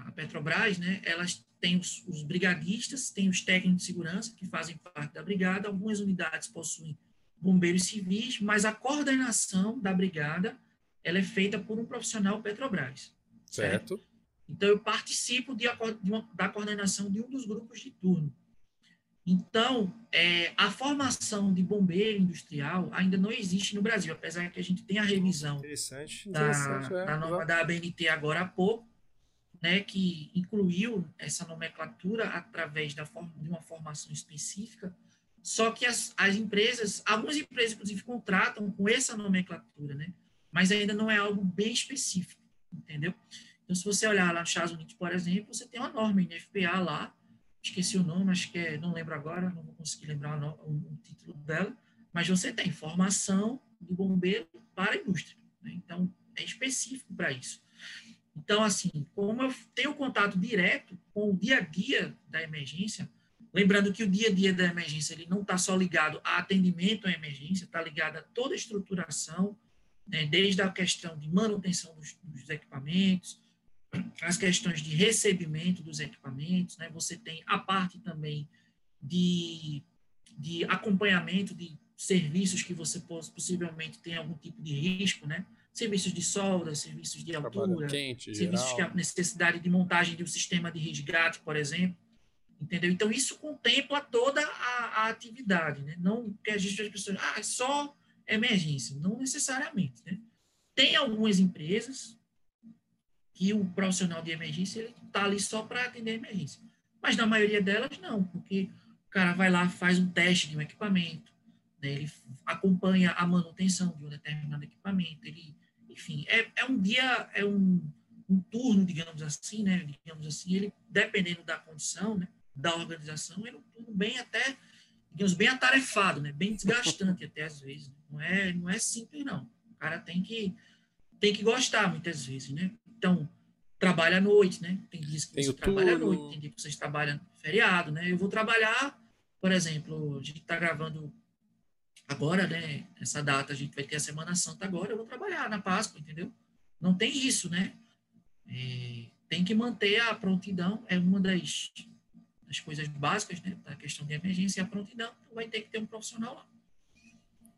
a Petrobras, né, elas têm os, os, brigadistas, tem os técnicos de segurança que fazem parte da brigada, algumas unidades possuem bombeiros civis, mas a coordenação da brigada ela é feita por um profissional Petrobras. Certo. certo? Então, eu participo de, de uma, da coordenação de um dos grupos de turno. Então, é, a formação de bombeiro industrial ainda não existe no Brasil, apesar que a gente tem a revisão interessante, da, interessante, é, da norma da ABNT agora há pouco, né, que incluiu essa nomenclatura através da forma, de uma formação específica, só que as, as empresas, algumas empresas, inclusive, contratam com essa nomenclatura, né, mas ainda não é algo bem específico, entendeu? Então, se você olhar lá nos Estados Unidos, por exemplo, você tem uma norma NFPA lá, esqueci o nome, acho que é, não lembro agora, não vou conseguir lembrar o, o, título dela, mas você tem formação de bombeiro para a indústria. Né? Então, é específico para isso. Então, assim, como eu tenho contato direto com o dia a dia da emergência, lembrando que o dia a dia da emergência ele não está só ligado a atendimento à emergência, está ligado a toda a estruturação, né? desde a questão de manutenção dos, dos equipamentos, as questões de recebimento dos equipamentos, né? Você tem a parte também de, de acompanhamento de serviços que você possivelmente tem algum tipo de risco, né? Serviços de solda, serviços de altura, quente, serviços geral. que a necessidade de montagem de um sistema de resgate, por exemplo. Entendeu? Então, isso contempla toda a, a atividade, né? Não que a gente as pessoas, ah, é só emergência. Não necessariamente, né? Tem algumas empresas que o profissional de emergência ele está ali só para atender a emergência. Mas na maioria delas não, porque o cara vai lá, faz um teste de um equipamento, né, ele acompanha a manutenção de um determinado equipamento, ele, enfim, é, é um dia, é um, um turno, digamos assim, né, digamos assim, ele, dependendo da condição, né, da organização, ele é um turno bem até, digamos, bem atarefado, né, bem desgastante até às vezes, não é, não é simples não, o cara tem que, tem que gostar muitas vezes, né, então, trabalha à noite, né? Tem dias que você trabalha à noite, tem dias que vocês trabalham feriado, né? Eu vou trabalhar, por exemplo, a gente está gravando agora, né? Essa data, a gente vai ter a Semana Santa agora, eu vou trabalhar na Páscoa, entendeu? Não tem isso, né? É, tem que manter a prontidão, é uma das, das coisas básicas, né? Da questão de emergência, a prontidão, então vai ter que ter um profissional lá.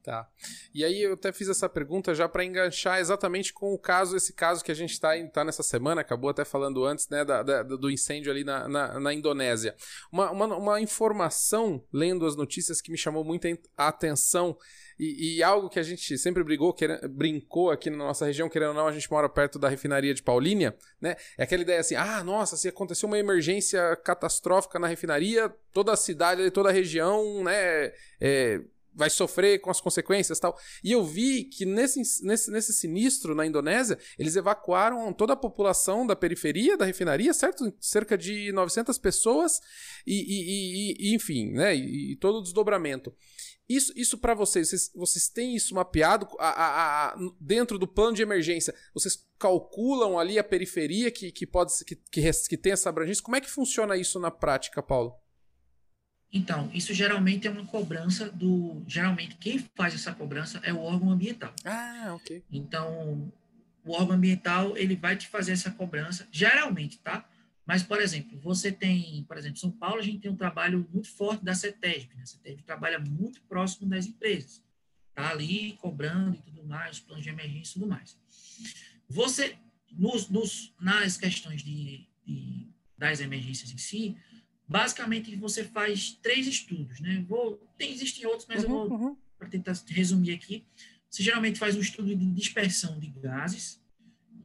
Tá. E aí eu até fiz essa pergunta já para enganchar exatamente com o caso, esse caso que a gente está tá nessa semana, acabou até falando antes, né, da, da, do incêndio ali na, na, na Indonésia. Uma, uma, uma, informação, lendo as notícias, que me chamou muita atenção e, e algo que a gente sempre brigou, querendo, brincou aqui na nossa região, querendo ou não, a gente mora perto da refinaria de Paulínia, né? É aquela ideia assim: ah, nossa, se aconteceu uma emergência catastrófica na refinaria, toda a cidade, toda a região, né? É, vai sofrer com as consequências tal. E eu vi que nesse, nesse, nesse sinistro na Indonésia, eles evacuaram toda a população da periferia da refinaria, certo? Cerca de 900 pessoas e, e, e, e enfim, né? E, todo o desdobramento. Isso, isso para vocês, vocês, vocês têm isso mapeado a, a, a, dentro do plano de emergência? Vocês calculam ali a periferia que, que pode que, que, que tem essa abrangência? Como é que funciona isso na prática, Paulo? Então, isso geralmente é uma cobrança do. Geralmente, quem faz essa cobrança é o órgão ambiental. Ah, ok. Então, o órgão ambiental ele vai te fazer essa cobrança, geralmente, tá? Mas, por exemplo, você tem, por exemplo, São Paulo, a gente tem um trabalho muito forte da CETESB. Né? A CETESB trabalha muito próximo das empresas. Tá ali cobrando e tudo mais, planos de emergência e tudo mais. Você, nos, nos, nas questões de, de, das emergências em si, basicamente você faz três estudos, né? Vou, tem, existem outros, mas uhum, eu vou, uhum. para tentar resumir aqui, você geralmente faz um estudo de dispersão de gases,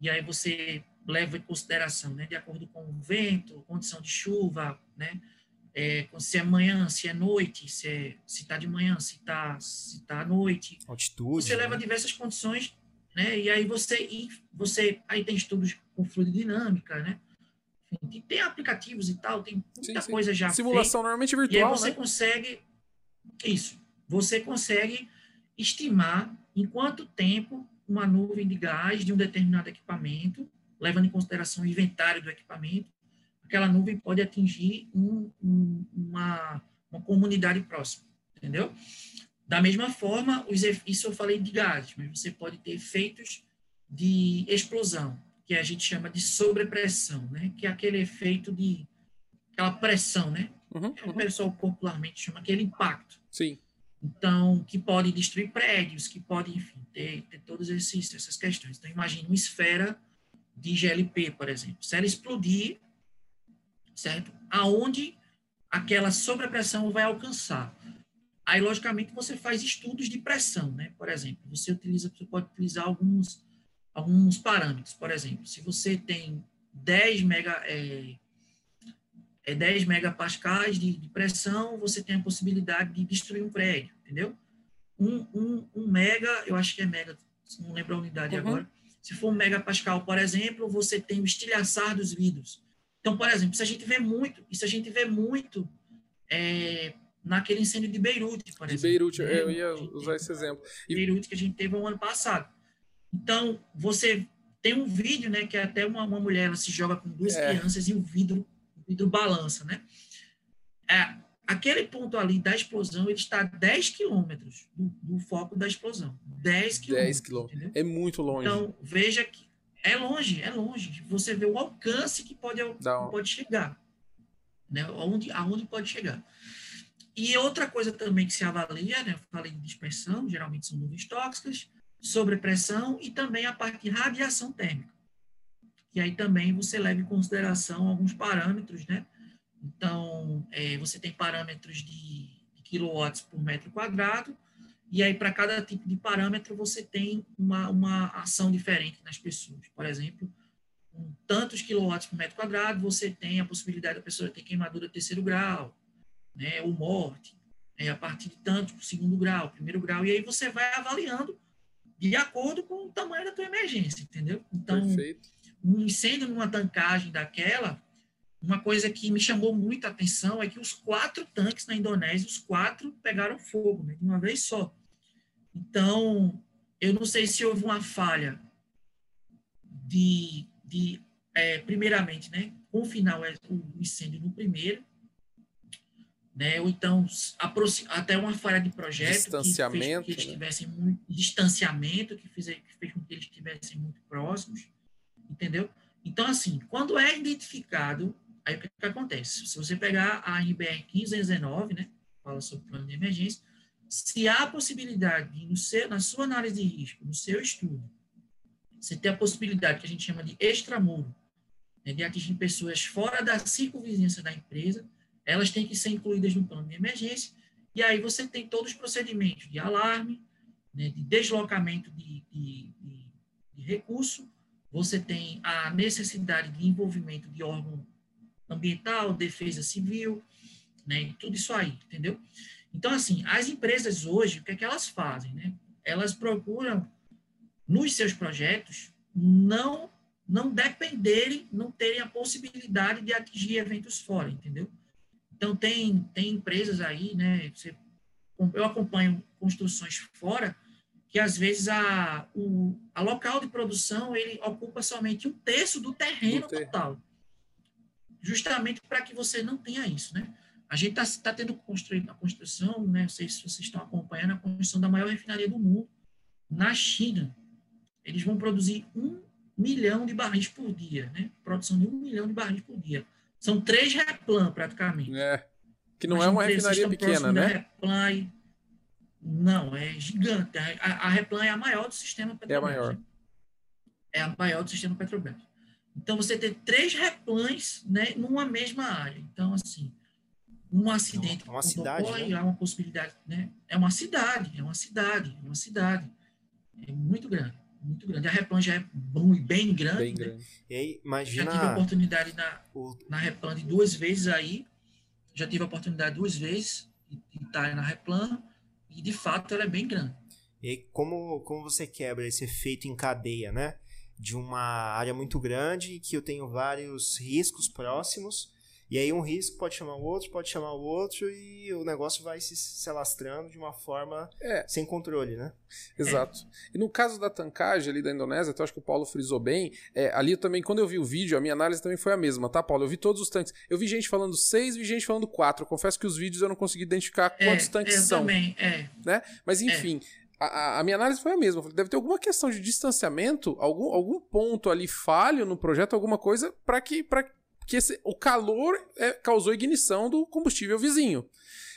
e aí você leva em consideração, né, de acordo com o vento, condição de chuva, né, é, se é manhã, se é noite, se é, se está de manhã, se está se tá à noite. Altitude. Você né? leva diversas condições, né, e aí você, e você aí tem estudos com fluidodinâmica, né, tem aplicativos e tal, tem muita sim, sim. coisa já Simulação feita, normalmente virtual, E aí você né? consegue, isso, você consegue estimar em quanto tempo uma nuvem de gás de um determinado equipamento, levando em consideração o inventário do equipamento, aquela nuvem pode atingir um, um, uma, uma comunidade próxima, entendeu? Da mesma forma, os, isso eu falei de gases, mas você pode ter efeitos de explosão, que a gente chama de sobrepressão, né? Que é aquele efeito de aquela pressão, né? Uhum, é uhum. O pessoal popularmente chama aquele impacto. Sim. Então, que pode destruir prédios, que pode, enfim, ter, ter todas esses, essas questões. Então, imagine uma esfera de GLP, por exemplo. Se ela explodir, certo? Aonde aquela sobrepressão vai alcançar? Aí, logicamente, você faz estudos de pressão, né? Por exemplo, você utiliza, você pode utilizar alguns alguns parâmetros. Por exemplo, se você tem 10 mega, é, é 10 megapascais de, de, pressão, você tem a possibilidade de destruir um prédio, entendeu? Um, um, um mega, eu acho que é mega, não lembro a unidade uhum. agora. Se for um megapascal, por exemplo, você tem o estilhaçar dos vidros. Então, por exemplo, se a gente vê muito, isso a gente vê muito é, naquele incêndio de Beirute, por de exemplo. Beirute, eu ia usar esse exemplo. E... Beirute que a gente teve no ano passado. Então, você tem um vídeo, né, que até uma, uma mulher, ela se joga com duas é. crianças e o vidro, o vidro balança, né? É, aquele ponto ali da explosão, ele está a 10 quilômetros do, do, foco da explosão. 10 quilômetros. 10 quilômetros. É muito longe. Então, veja que é longe, é longe. Você vê o alcance que pode, pode chegar. Né? Aonde, aonde pode chegar. E outra coisa também que se avalia, né? Eu falei de dispersão, geralmente são nuvens tóxicas sobrepressão e também a parte de radiação térmica. E aí também você leva em consideração alguns parâmetros, né? Então, é, você tem parâmetros de, de quilowatts por metro quadrado, e aí para cada tipo de parâmetro você tem uma, uma ação diferente nas pessoas. Por exemplo, com tantos quilowatts por metro quadrado, você tem a possibilidade da pessoa ter queimadura terceiro grau, né, ou morte, é, a partir de tanto, segundo grau, primeiro grau, e aí você vai avaliando de acordo com o tamanho da tua emergência, entendeu? Então, Perfeito. um incêndio numa tancagem daquela, uma coisa que me chamou muita atenção é que os quatro tanques na Indonésia, os quatro pegaram fogo, né, de uma vez só. Então, eu não sei se houve uma falha de, de é, primeiramente, né, confinar o incêndio no primeiro, né? Ou então até uma falha de projeto distanciamento, que fez com que eles né? tivessem muito distanciamento, que fez, que fez com que eles estivessem muito próximos, entendeu? Então assim, quando é identificado, aí o que, que acontece? Se você pegar a NBR 1519, né, fala sobre plano de emergência, se há possibilidade, de, no seu, na sua análise de risco, no seu estudo, você ter a possibilidade que a gente chama de extramuro, né, de atingir pessoas fora da circunvizinhança da empresa, elas têm que ser incluídas no plano de emergência, e aí você tem todos os procedimentos de alarme, né, de deslocamento de, de, de, de recurso, você tem a necessidade de envolvimento de órgão ambiental, defesa civil, né, tudo isso aí, entendeu? Então, assim, as empresas hoje, o que é que elas fazem, né? Elas procuram, nos seus projetos, não não dependerem, não terem a possibilidade de atingir eventos fora, entendeu? Então, tem, tem empresas aí, né? Você, eu acompanho construções fora, que às vezes a, o a local de produção ele ocupa somente um terço do terreno ter. total. Justamente para que você não tenha isso, né? A gente está tá tendo construído a construção, né? Não sei se vocês estão acompanhando a construção da maior refinaria do mundo na China. Eles vão produzir um milhão de barris por dia, né? Produção de um milhão de barris por dia. São três Replan, praticamente. É. Que não é uma refinaria pequena, né? Replan e... Não, é gigante. A, a Replan é a maior do sistema Petrobras. É a maior. É a maior do sistema Petrobras. Então, você tem três Replans né, numa mesma área. Então, assim, um acidente é uma cidade, ocorre, né? há uma possibilidade, né? É uma cidade, é uma cidade, é uma cidade. É muito grande, muito grande. A Replan já é bem grande. Bem né? grande. E aí, imagina... Já tive a oportunidade na, o... na Replan duas vezes aí, já tive a oportunidade duas vezes de, de estar na Replan, e de fato ela é bem grande. E aí, como, como você quebra esse efeito em cadeia, né? De uma área muito grande que eu tenho vários riscos próximos e aí um risco pode chamar o outro, pode chamar o outro e o negócio vai se, se alastrando de uma forma é. sem controle, né? Exato. É. E no caso da tancagem ali da Indonésia, então acho que o Paulo frisou bem, é, ali também, quando eu vi o vídeo, a minha análise também foi a mesma, tá, Paulo? Eu vi todos os tanques. Eu vi gente falando seis, vi gente falando quatro. Eu confesso que os vídeos eu não consegui identificar é, quantos tanques eu são. Também, é. Né? Mas enfim. A, a, minha análise foi a mesma. Deve ter alguma questão de distanciamento, algum, algum ponto ali falho no projeto, alguma coisa para que, pra, que esse, o calor é, causou ignição do combustível vizinho.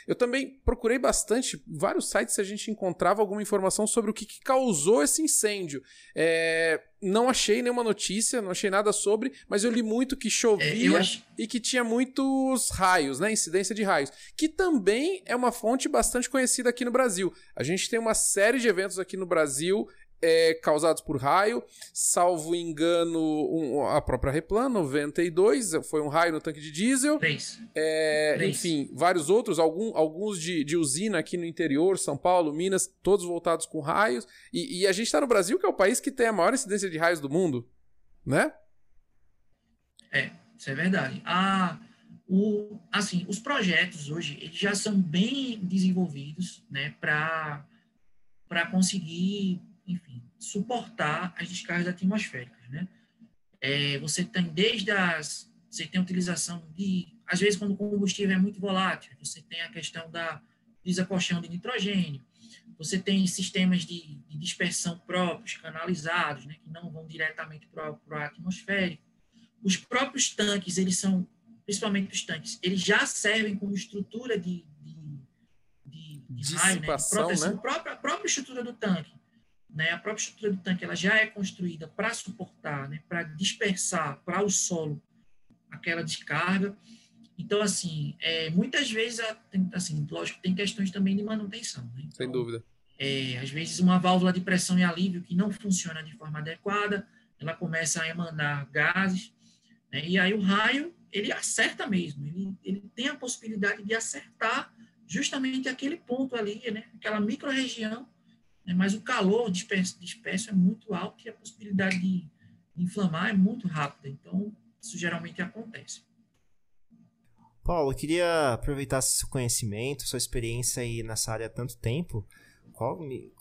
Eu também procurei bastante, vários sites a gente encontrava alguma informação sobre o que, que causou esse incêndio. É, não achei nenhuma notícia, não achei nada sobre, mas eu li muito que chovia é, acho... e que tinha muitos raios, né? Incidência de raios. Que também é uma fonte bastante conhecida aqui no Brasil. A gente tem uma série de eventos aqui no Brasil é, causados por raio, salvo engano, um, a própria Replan, 92, foi um raio no tanque de diesel. Três. É, Três. Enfim, vários outros, algum, alguns de, de, usina aqui no interior, São Paulo, Minas, todos voltados com raios. E, e a gente está no Brasil, que é o país que tem a maior incidência de raios do mundo, né? É, isso é verdade. Ah, o, assim, os projetos hoje eles já são bem desenvolvidos né, para conseguir enfim, suportar as descargas atmosféricas, né? É, você tem desde as, você tem a utilização de, às vezes quando o combustível é muito volátil, você tem a questão da desacochão de nitrogênio, você tem sistemas de, de dispersão próprios, canalizados, né, que não vão diretamente para o atmosférico. Os próprios tanques, eles são, principalmente os tanques, eles já servem como estrutura de, de, de, de raio, né, proteção, né? Própria, a própria estrutura do tanque né, a própria estrutura do tanque ela já é construída para suportar, né, para dispersar para o solo aquela descarga. Então, assim, é, muitas vezes, assim, lógico, tem questões também de manutenção. Né? Então, Sem dúvida. É, às vezes, uma válvula de pressão e alívio que não funciona de forma adequada, ela começa a emanar gases, né? e aí o raio, ele acerta mesmo, ele, ele tem a possibilidade de acertar justamente aquele ponto ali, né? aquela micro-região né? mas o calor disperso, é muito alto e a possibilidade de inflamar é muito rápida. Então, isso geralmente acontece. Paulo, eu queria aproveitar seu conhecimento, sua experiência aí nessa área há tanto tempo. Qual,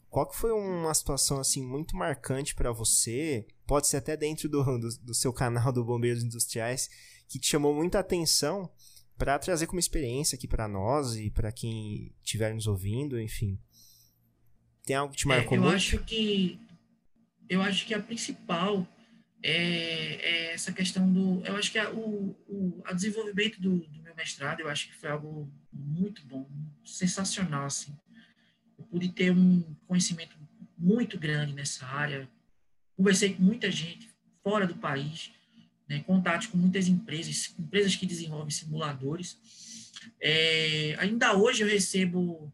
qual que foi uma situação assim muito marcante para você? Pode ser até dentro do, do, do, seu canal do Bombeiros Industriais que te chamou muita atenção para trazer como experiência aqui para nós e para quem estiver nos ouvindo, enfim. Tem algo que te marcou é, eu muito? Acho que, eu acho que a principal é, é essa questão do... Eu acho que a, o, o a desenvolvimento do, do, meu mestrado, eu acho que foi algo muito bom, sensacional, assim. pude ter um conhecimento muito grande nessa área. Conversei com muita gente fora do país, né, contatos com muitas empresas, empresas que desenvolvem simuladores. É, ainda hoje eu recebo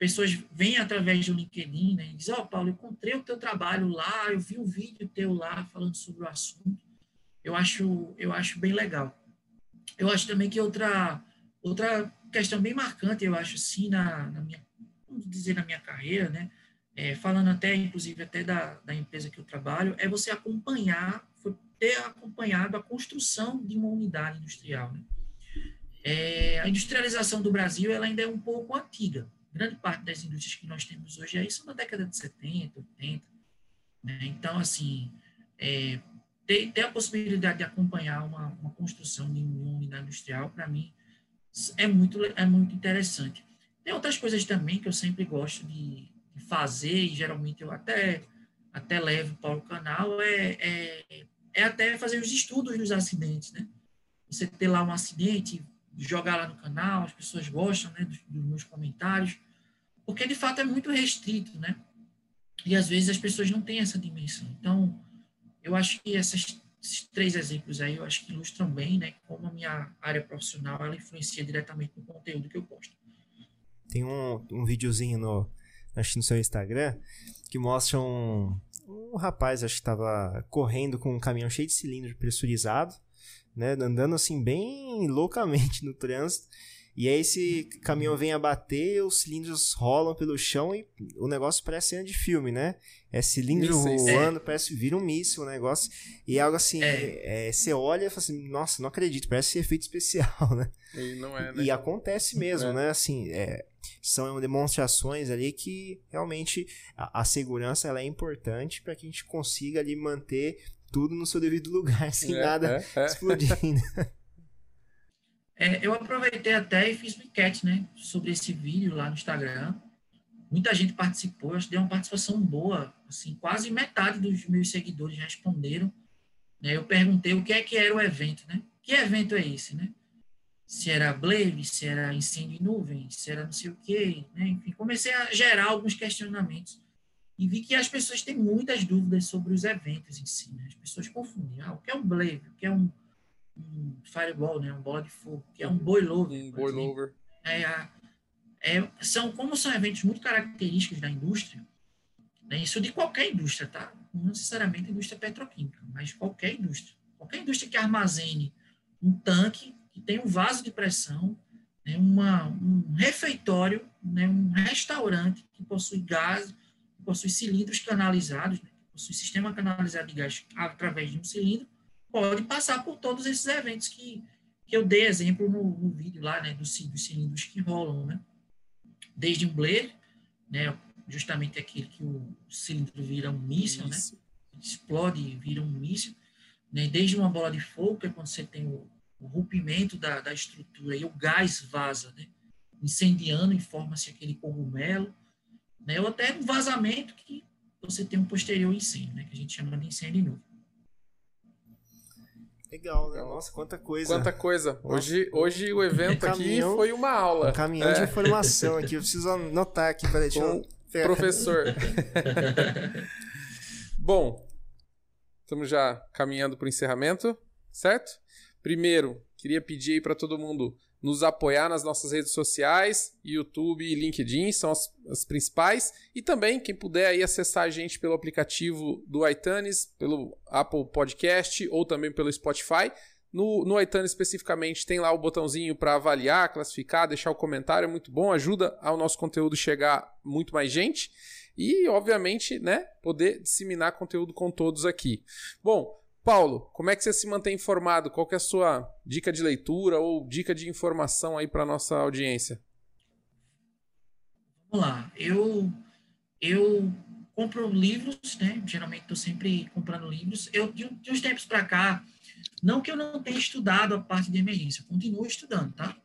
pessoas vêm através do LinkedIn né, e dizem, ó, oh, Paulo, eu encontrei o teu trabalho lá, eu vi um vídeo teu lá falando sobre o assunto. Eu acho, eu acho bem legal. Eu acho também que outra, outra questão bem marcante, eu acho, assim, na, na minha, vamos dizer, na minha carreira, né, é, falando até, inclusive, até da, da empresa que eu trabalho, é você acompanhar, ter acompanhado a construção de uma unidade industrial, né? É, a industrialização do Brasil ela ainda é um pouco antiga grande parte das indústrias que nós temos hoje aí são da década de 70, 80. Né? Então, assim, é, ter, ter, a possibilidade de acompanhar uma, uma construção de uma unidade industrial, para mim, é muito, é muito interessante. Tem outras coisas também que eu sempre gosto de, de fazer, e geralmente eu até, até levo para o canal, é, é, é até fazer os estudos dos acidentes, né? Você ter lá um acidente, jogar lá no canal, as pessoas gostam né, dos, dos, meus comentários, porque de fato é muito restrito, né? E às vezes as pessoas não têm essa dimensão. Então, eu acho que essas, esses três exemplos aí, eu acho que ilustram bem, né, como a minha área profissional ela influencia diretamente no conteúdo que eu posto. Tem um, um videozinho no, acho no seu Instagram que mostra um, um rapaz, acho que estava correndo com um caminhão cheio de cilindro pressurizado né? Andando assim bem loucamente no trânsito. E aí esse caminhão vem a bater, os cilindros rolam pelo chão e o negócio parece cena de filme, né? É cilindro voando, é. parece vira um míssil o negócio. E é algo assim, é. É, você olha e fala assim, nossa, não acredito, parece efeito especial, né? E não é, né? E acontece mesmo, é. né? Assim, é, são demonstrações ali que realmente a, a segurança ela é importante para que a gente consiga ali manter tudo no seu devido lugar, sem é, nada é, é. explodindo. É, eu aproveitei até e fiz uma enquete, né, sobre esse vídeo lá no Instagram. Muita gente participou, acho que deu uma participação boa, assim, quase metade dos meus seguidores responderam. Né, eu perguntei o que é que era o evento, né? Que evento é esse, né? Se era Blave, se era incêndio em nuvem, se era não sei o quê, né? Enfim, comecei a gerar alguns questionamentos e vi que as pessoas têm muitas dúvidas sobre os eventos em si. Né? As pessoas confundem. Ah, o que é um blade? O que é um, um fireball, né? um bola de fogo? O que é um boilover? Um boilover. É, é, são, como são eventos muito característicos da indústria, né? isso de qualquer indústria, tá? Não necessariamente indústria petroquímica, mas qualquer indústria. Qualquer indústria que armazene um tanque, que tem um vaso de pressão, né? Uma, um refeitório, né? um restaurante que possui gás, possui cilindros canalizados, né, possui sistema canalizado de gás através de um cilindro, pode passar por todos esses eventos que, que eu dei exemplo no, no vídeo lá, né, dos, dos, cilindros que rolam, né? Desde um blade, né, justamente aquele que o cilindro vira um míssil, né? Explode e vira um míssil, né? Desde uma bola de fogo, que é quando você tem o, o rompimento da, da estrutura e o gás vaza, né? Incendiando e forma-se aquele cogumelo, né? ou até um vazamento que você tem um posterior incêndio, né? que a gente chama de incêndio novo. Legal, né? Nossa, quanta coisa. Quanta coisa. Hoje, hoje o evento aqui foi uma aula. Um caminhão é. de informação aqui. Eu preciso anotar aqui para deixar. Um professor. Bom, estamos já caminhando para o encerramento, certo? Primeiro, queria pedir aí para todo mundo nos apoiar nas nossas redes sociais, YouTube e LinkedIn são as, as, principais. E também, quem puder aí acessar a gente pelo aplicativo do iTunes, pelo Apple Podcast ou também pelo Spotify. No, no iTunes especificamente tem lá o botãozinho para avaliar, classificar, deixar o comentário, é muito bom, ajuda ao nosso conteúdo chegar muito mais gente e, obviamente, né, poder disseminar conteúdo com todos aqui. Bom, Paulo, como é que você se mantém informado? Qual é a sua dica de leitura ou dica de informação aí para nossa audiência? Vamos lá. Eu eu compro livros, né? Geralmente estou sempre comprando livros. Eu de, de uns tempos para cá, não que eu não tenha estudado a parte de emergência, continuo estudando, tá?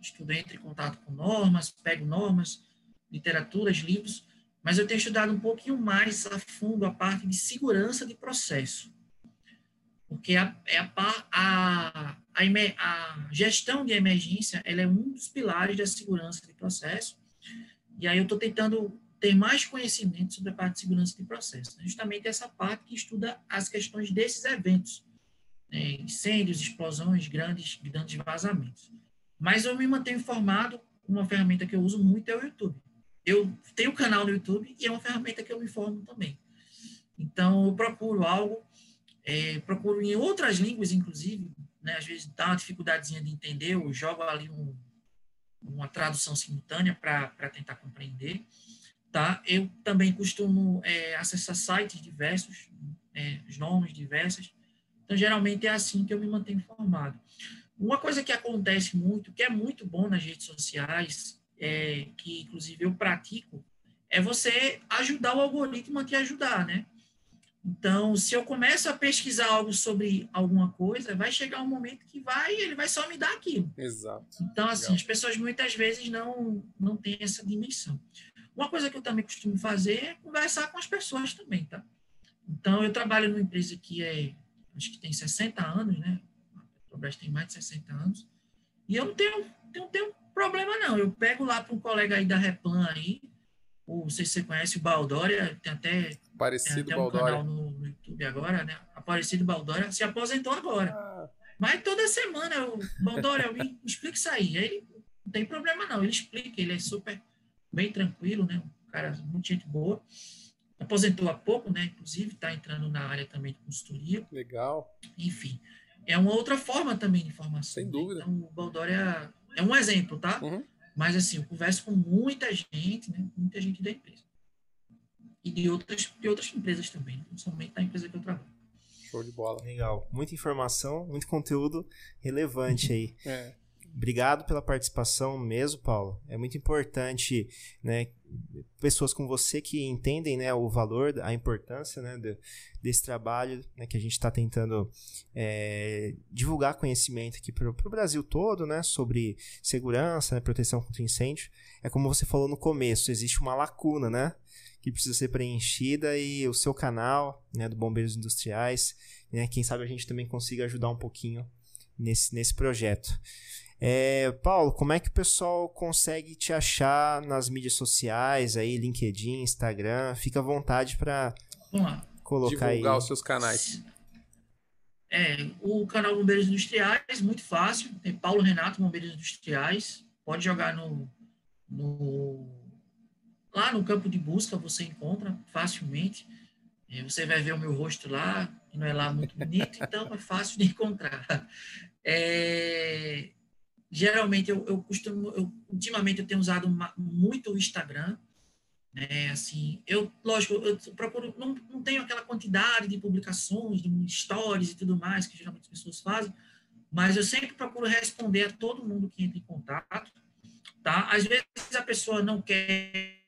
Estudo entre em contato com normas, pego normas, literaturas, livros, mas eu tenho estudado um pouquinho mais a fundo a parte de segurança de processo porque a, é a, a, a, gestão de emergência ela é um dos pilares da segurança de processo E aí eu estou tentando ter mais conhecimento sobre a parte de segurança de processo. Né? Justamente essa parte que estuda as questões desses eventos, né? incêndios, explosões, grandes, grandes vazamentos. Mas eu me mantenho informado, uma ferramenta que eu uso muito é o YouTube. Eu tenho um canal no YouTube e é uma ferramenta que eu me informo também. Então, eu procuro algo, é, procuro em outras línguas, inclusive, né? às vezes dá uma dificuldadezinha de entender, eu jogo ali um, uma tradução simultânea para tentar compreender. Tá? Eu também costumo é, acessar sites diversos, é, os nomes diversos. Então, geralmente é assim que eu me mantenho informado. Uma coisa que acontece muito, que é muito bom nas redes sociais, é, que inclusive eu pratico, é você ajudar o algoritmo a te ajudar, né? Então, se eu começo a pesquisar algo sobre alguma coisa, vai chegar um momento que vai, ele vai só me dar aquilo. Exato. Então, assim, Legal. as pessoas muitas vezes não não têm essa dimensão. Uma coisa que eu também costumo fazer é conversar com as pessoas também, tá? Então, eu trabalho numa empresa que é, acho que tem 60 anos, né? A Petrobras tem mais de 60 anos. E eu não tenho, não tenho problema, não. Eu pego lá para um colega aí da Replan aí, ou não sei se você conhece o Baldória, tem até, Aparecido tem até um canal no, no, YouTube agora, né? Aparecido Baldória, se aposentou agora. Ah. Mas toda semana, eu, Baldória, me, me explica isso aí. Ele não tem problema, não. Ele explica, ele é super bem tranquilo, né? Um cara muito gente boa. Aposentou há pouco, né? Inclusive, está entrando na área também de consultoria. Legal. Enfim, é uma outra forma também de informação. Sem dúvida. Né? Então, o Baldória é um exemplo, tá? Uhum. Mas, assim, eu converso com muita gente, né? Muita gente da empresa. E de outras, de outras empresas também, não somente da empresa que eu trabalho. Show de bola. Legal. Muita informação, muito conteúdo relevante aí. é. Obrigado pela participação mesmo, Paulo. É muito importante, né, pessoas como você que entendem, né, o valor, a importância, né, de, desse trabalho, né, que a gente está tentando é, divulgar conhecimento aqui para o Brasil todo, né, sobre segurança, né, proteção contra incêndio. É como você falou no começo, existe uma lacuna, né, que precisa ser preenchida e o seu canal, né, do Bombeiros Industriais, né, quem sabe a gente também consiga ajudar um pouquinho nesse, nesse projeto. É, Paulo, como é que o pessoal consegue te achar nas mídias sociais, aí, LinkedIn, Instagram? Fica à vontade para colocar Divulgar aí. os seus canais. É, o canal Bombeiros Industriais, muito fácil. Tem Paulo Renato Bombeiros Industriais. Pode jogar no, no lá no campo de busca, você encontra facilmente. É, você vai ver o meu rosto lá, que não é lá muito bonito, então é fácil de encontrar. É, geralmente eu, eu costumo, eu, ultimamente eu tenho usado uma, muito o Instagram, né, assim, eu, lógico, eu procuro, não, não tenho aquela quantidade de publicações, de stories e tudo mais que geralmente as pessoas fazem, mas eu sempre procuro responder a todo mundo que entra em contato, tá? Às vezes a pessoa não quer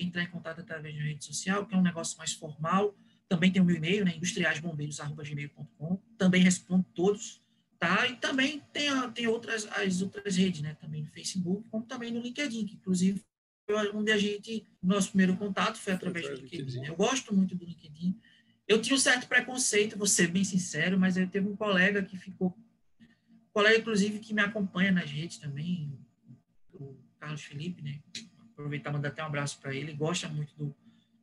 entrar em contato através de rede social, que é um negócio mais formal, também tem o meu e-mail, né, industriasbombeiros.gmail.com, também respondo todos, tá? E também tem, tem outras, as outras redes, né? Também no Facebook, como também no LinkedIn, que inclusive foi onde a gente, nosso primeiro contato foi através do LinkedIn. LinkedIn. Eu gosto muito do LinkedIn. Eu tinha um certo preconceito, vou ser bem sincero, mas eu teve um colega que ficou, um colega inclusive que me acompanha nas redes também, o Carlos Felipe, né? Aproveitar e mandar até um abraço para ele, gosta muito do,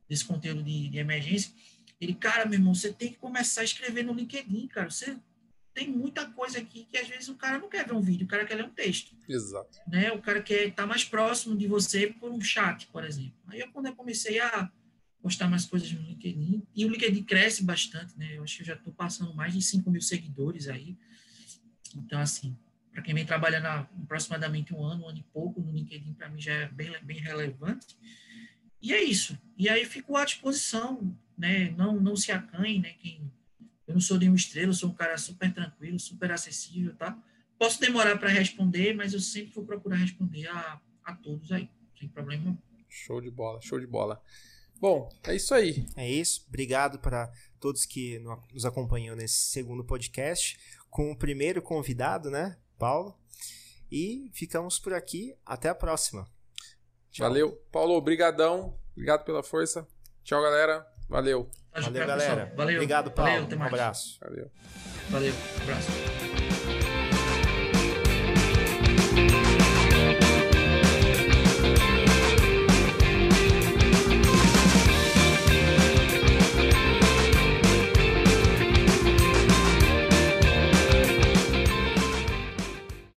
desse conteúdo de, de emergência. Ele, cara, meu irmão, você tem que começar a escrever no LinkedIn, cara. Você tem muita coisa aqui que às vezes o cara não quer ver um vídeo, o cara quer ler um texto. Exato. Né? O cara quer estar mais próximo de você por um chat, por exemplo. Aí eu, quando eu comecei a postar mais coisas no LinkedIn, e o LinkedIn cresce bastante, né? Eu acho que eu já estou passando mais de 5 mil seguidores aí. Então, assim, para quem vem trabalhando há aproximadamente um ano, um ano e pouco, no LinkedIn, para mim já é bem, bem relevante. E é isso. E aí fico à disposição, né? Não, não se acanhe, né? Quem eu não sou nenhum estrela, eu sou um cara super tranquilo, super acessível, tá? Posso demorar para responder, mas eu sempre vou procurar responder a, a todos aí, sem problema. Show de bola, show de bola. Bom, é isso aí. É isso. Obrigado para todos que nos acompanham nesse segundo podcast com o primeiro convidado, né, Paulo? E ficamos por aqui. Até a próxima. Tchau. Valeu. Paulo, obrigadão. Obrigado pela força. Tchau, galera. Valeu. Valeu, galera. Valeu. Obrigado, Paulo. Valeu, um abraço. Valeu. Valeu. Um abraço.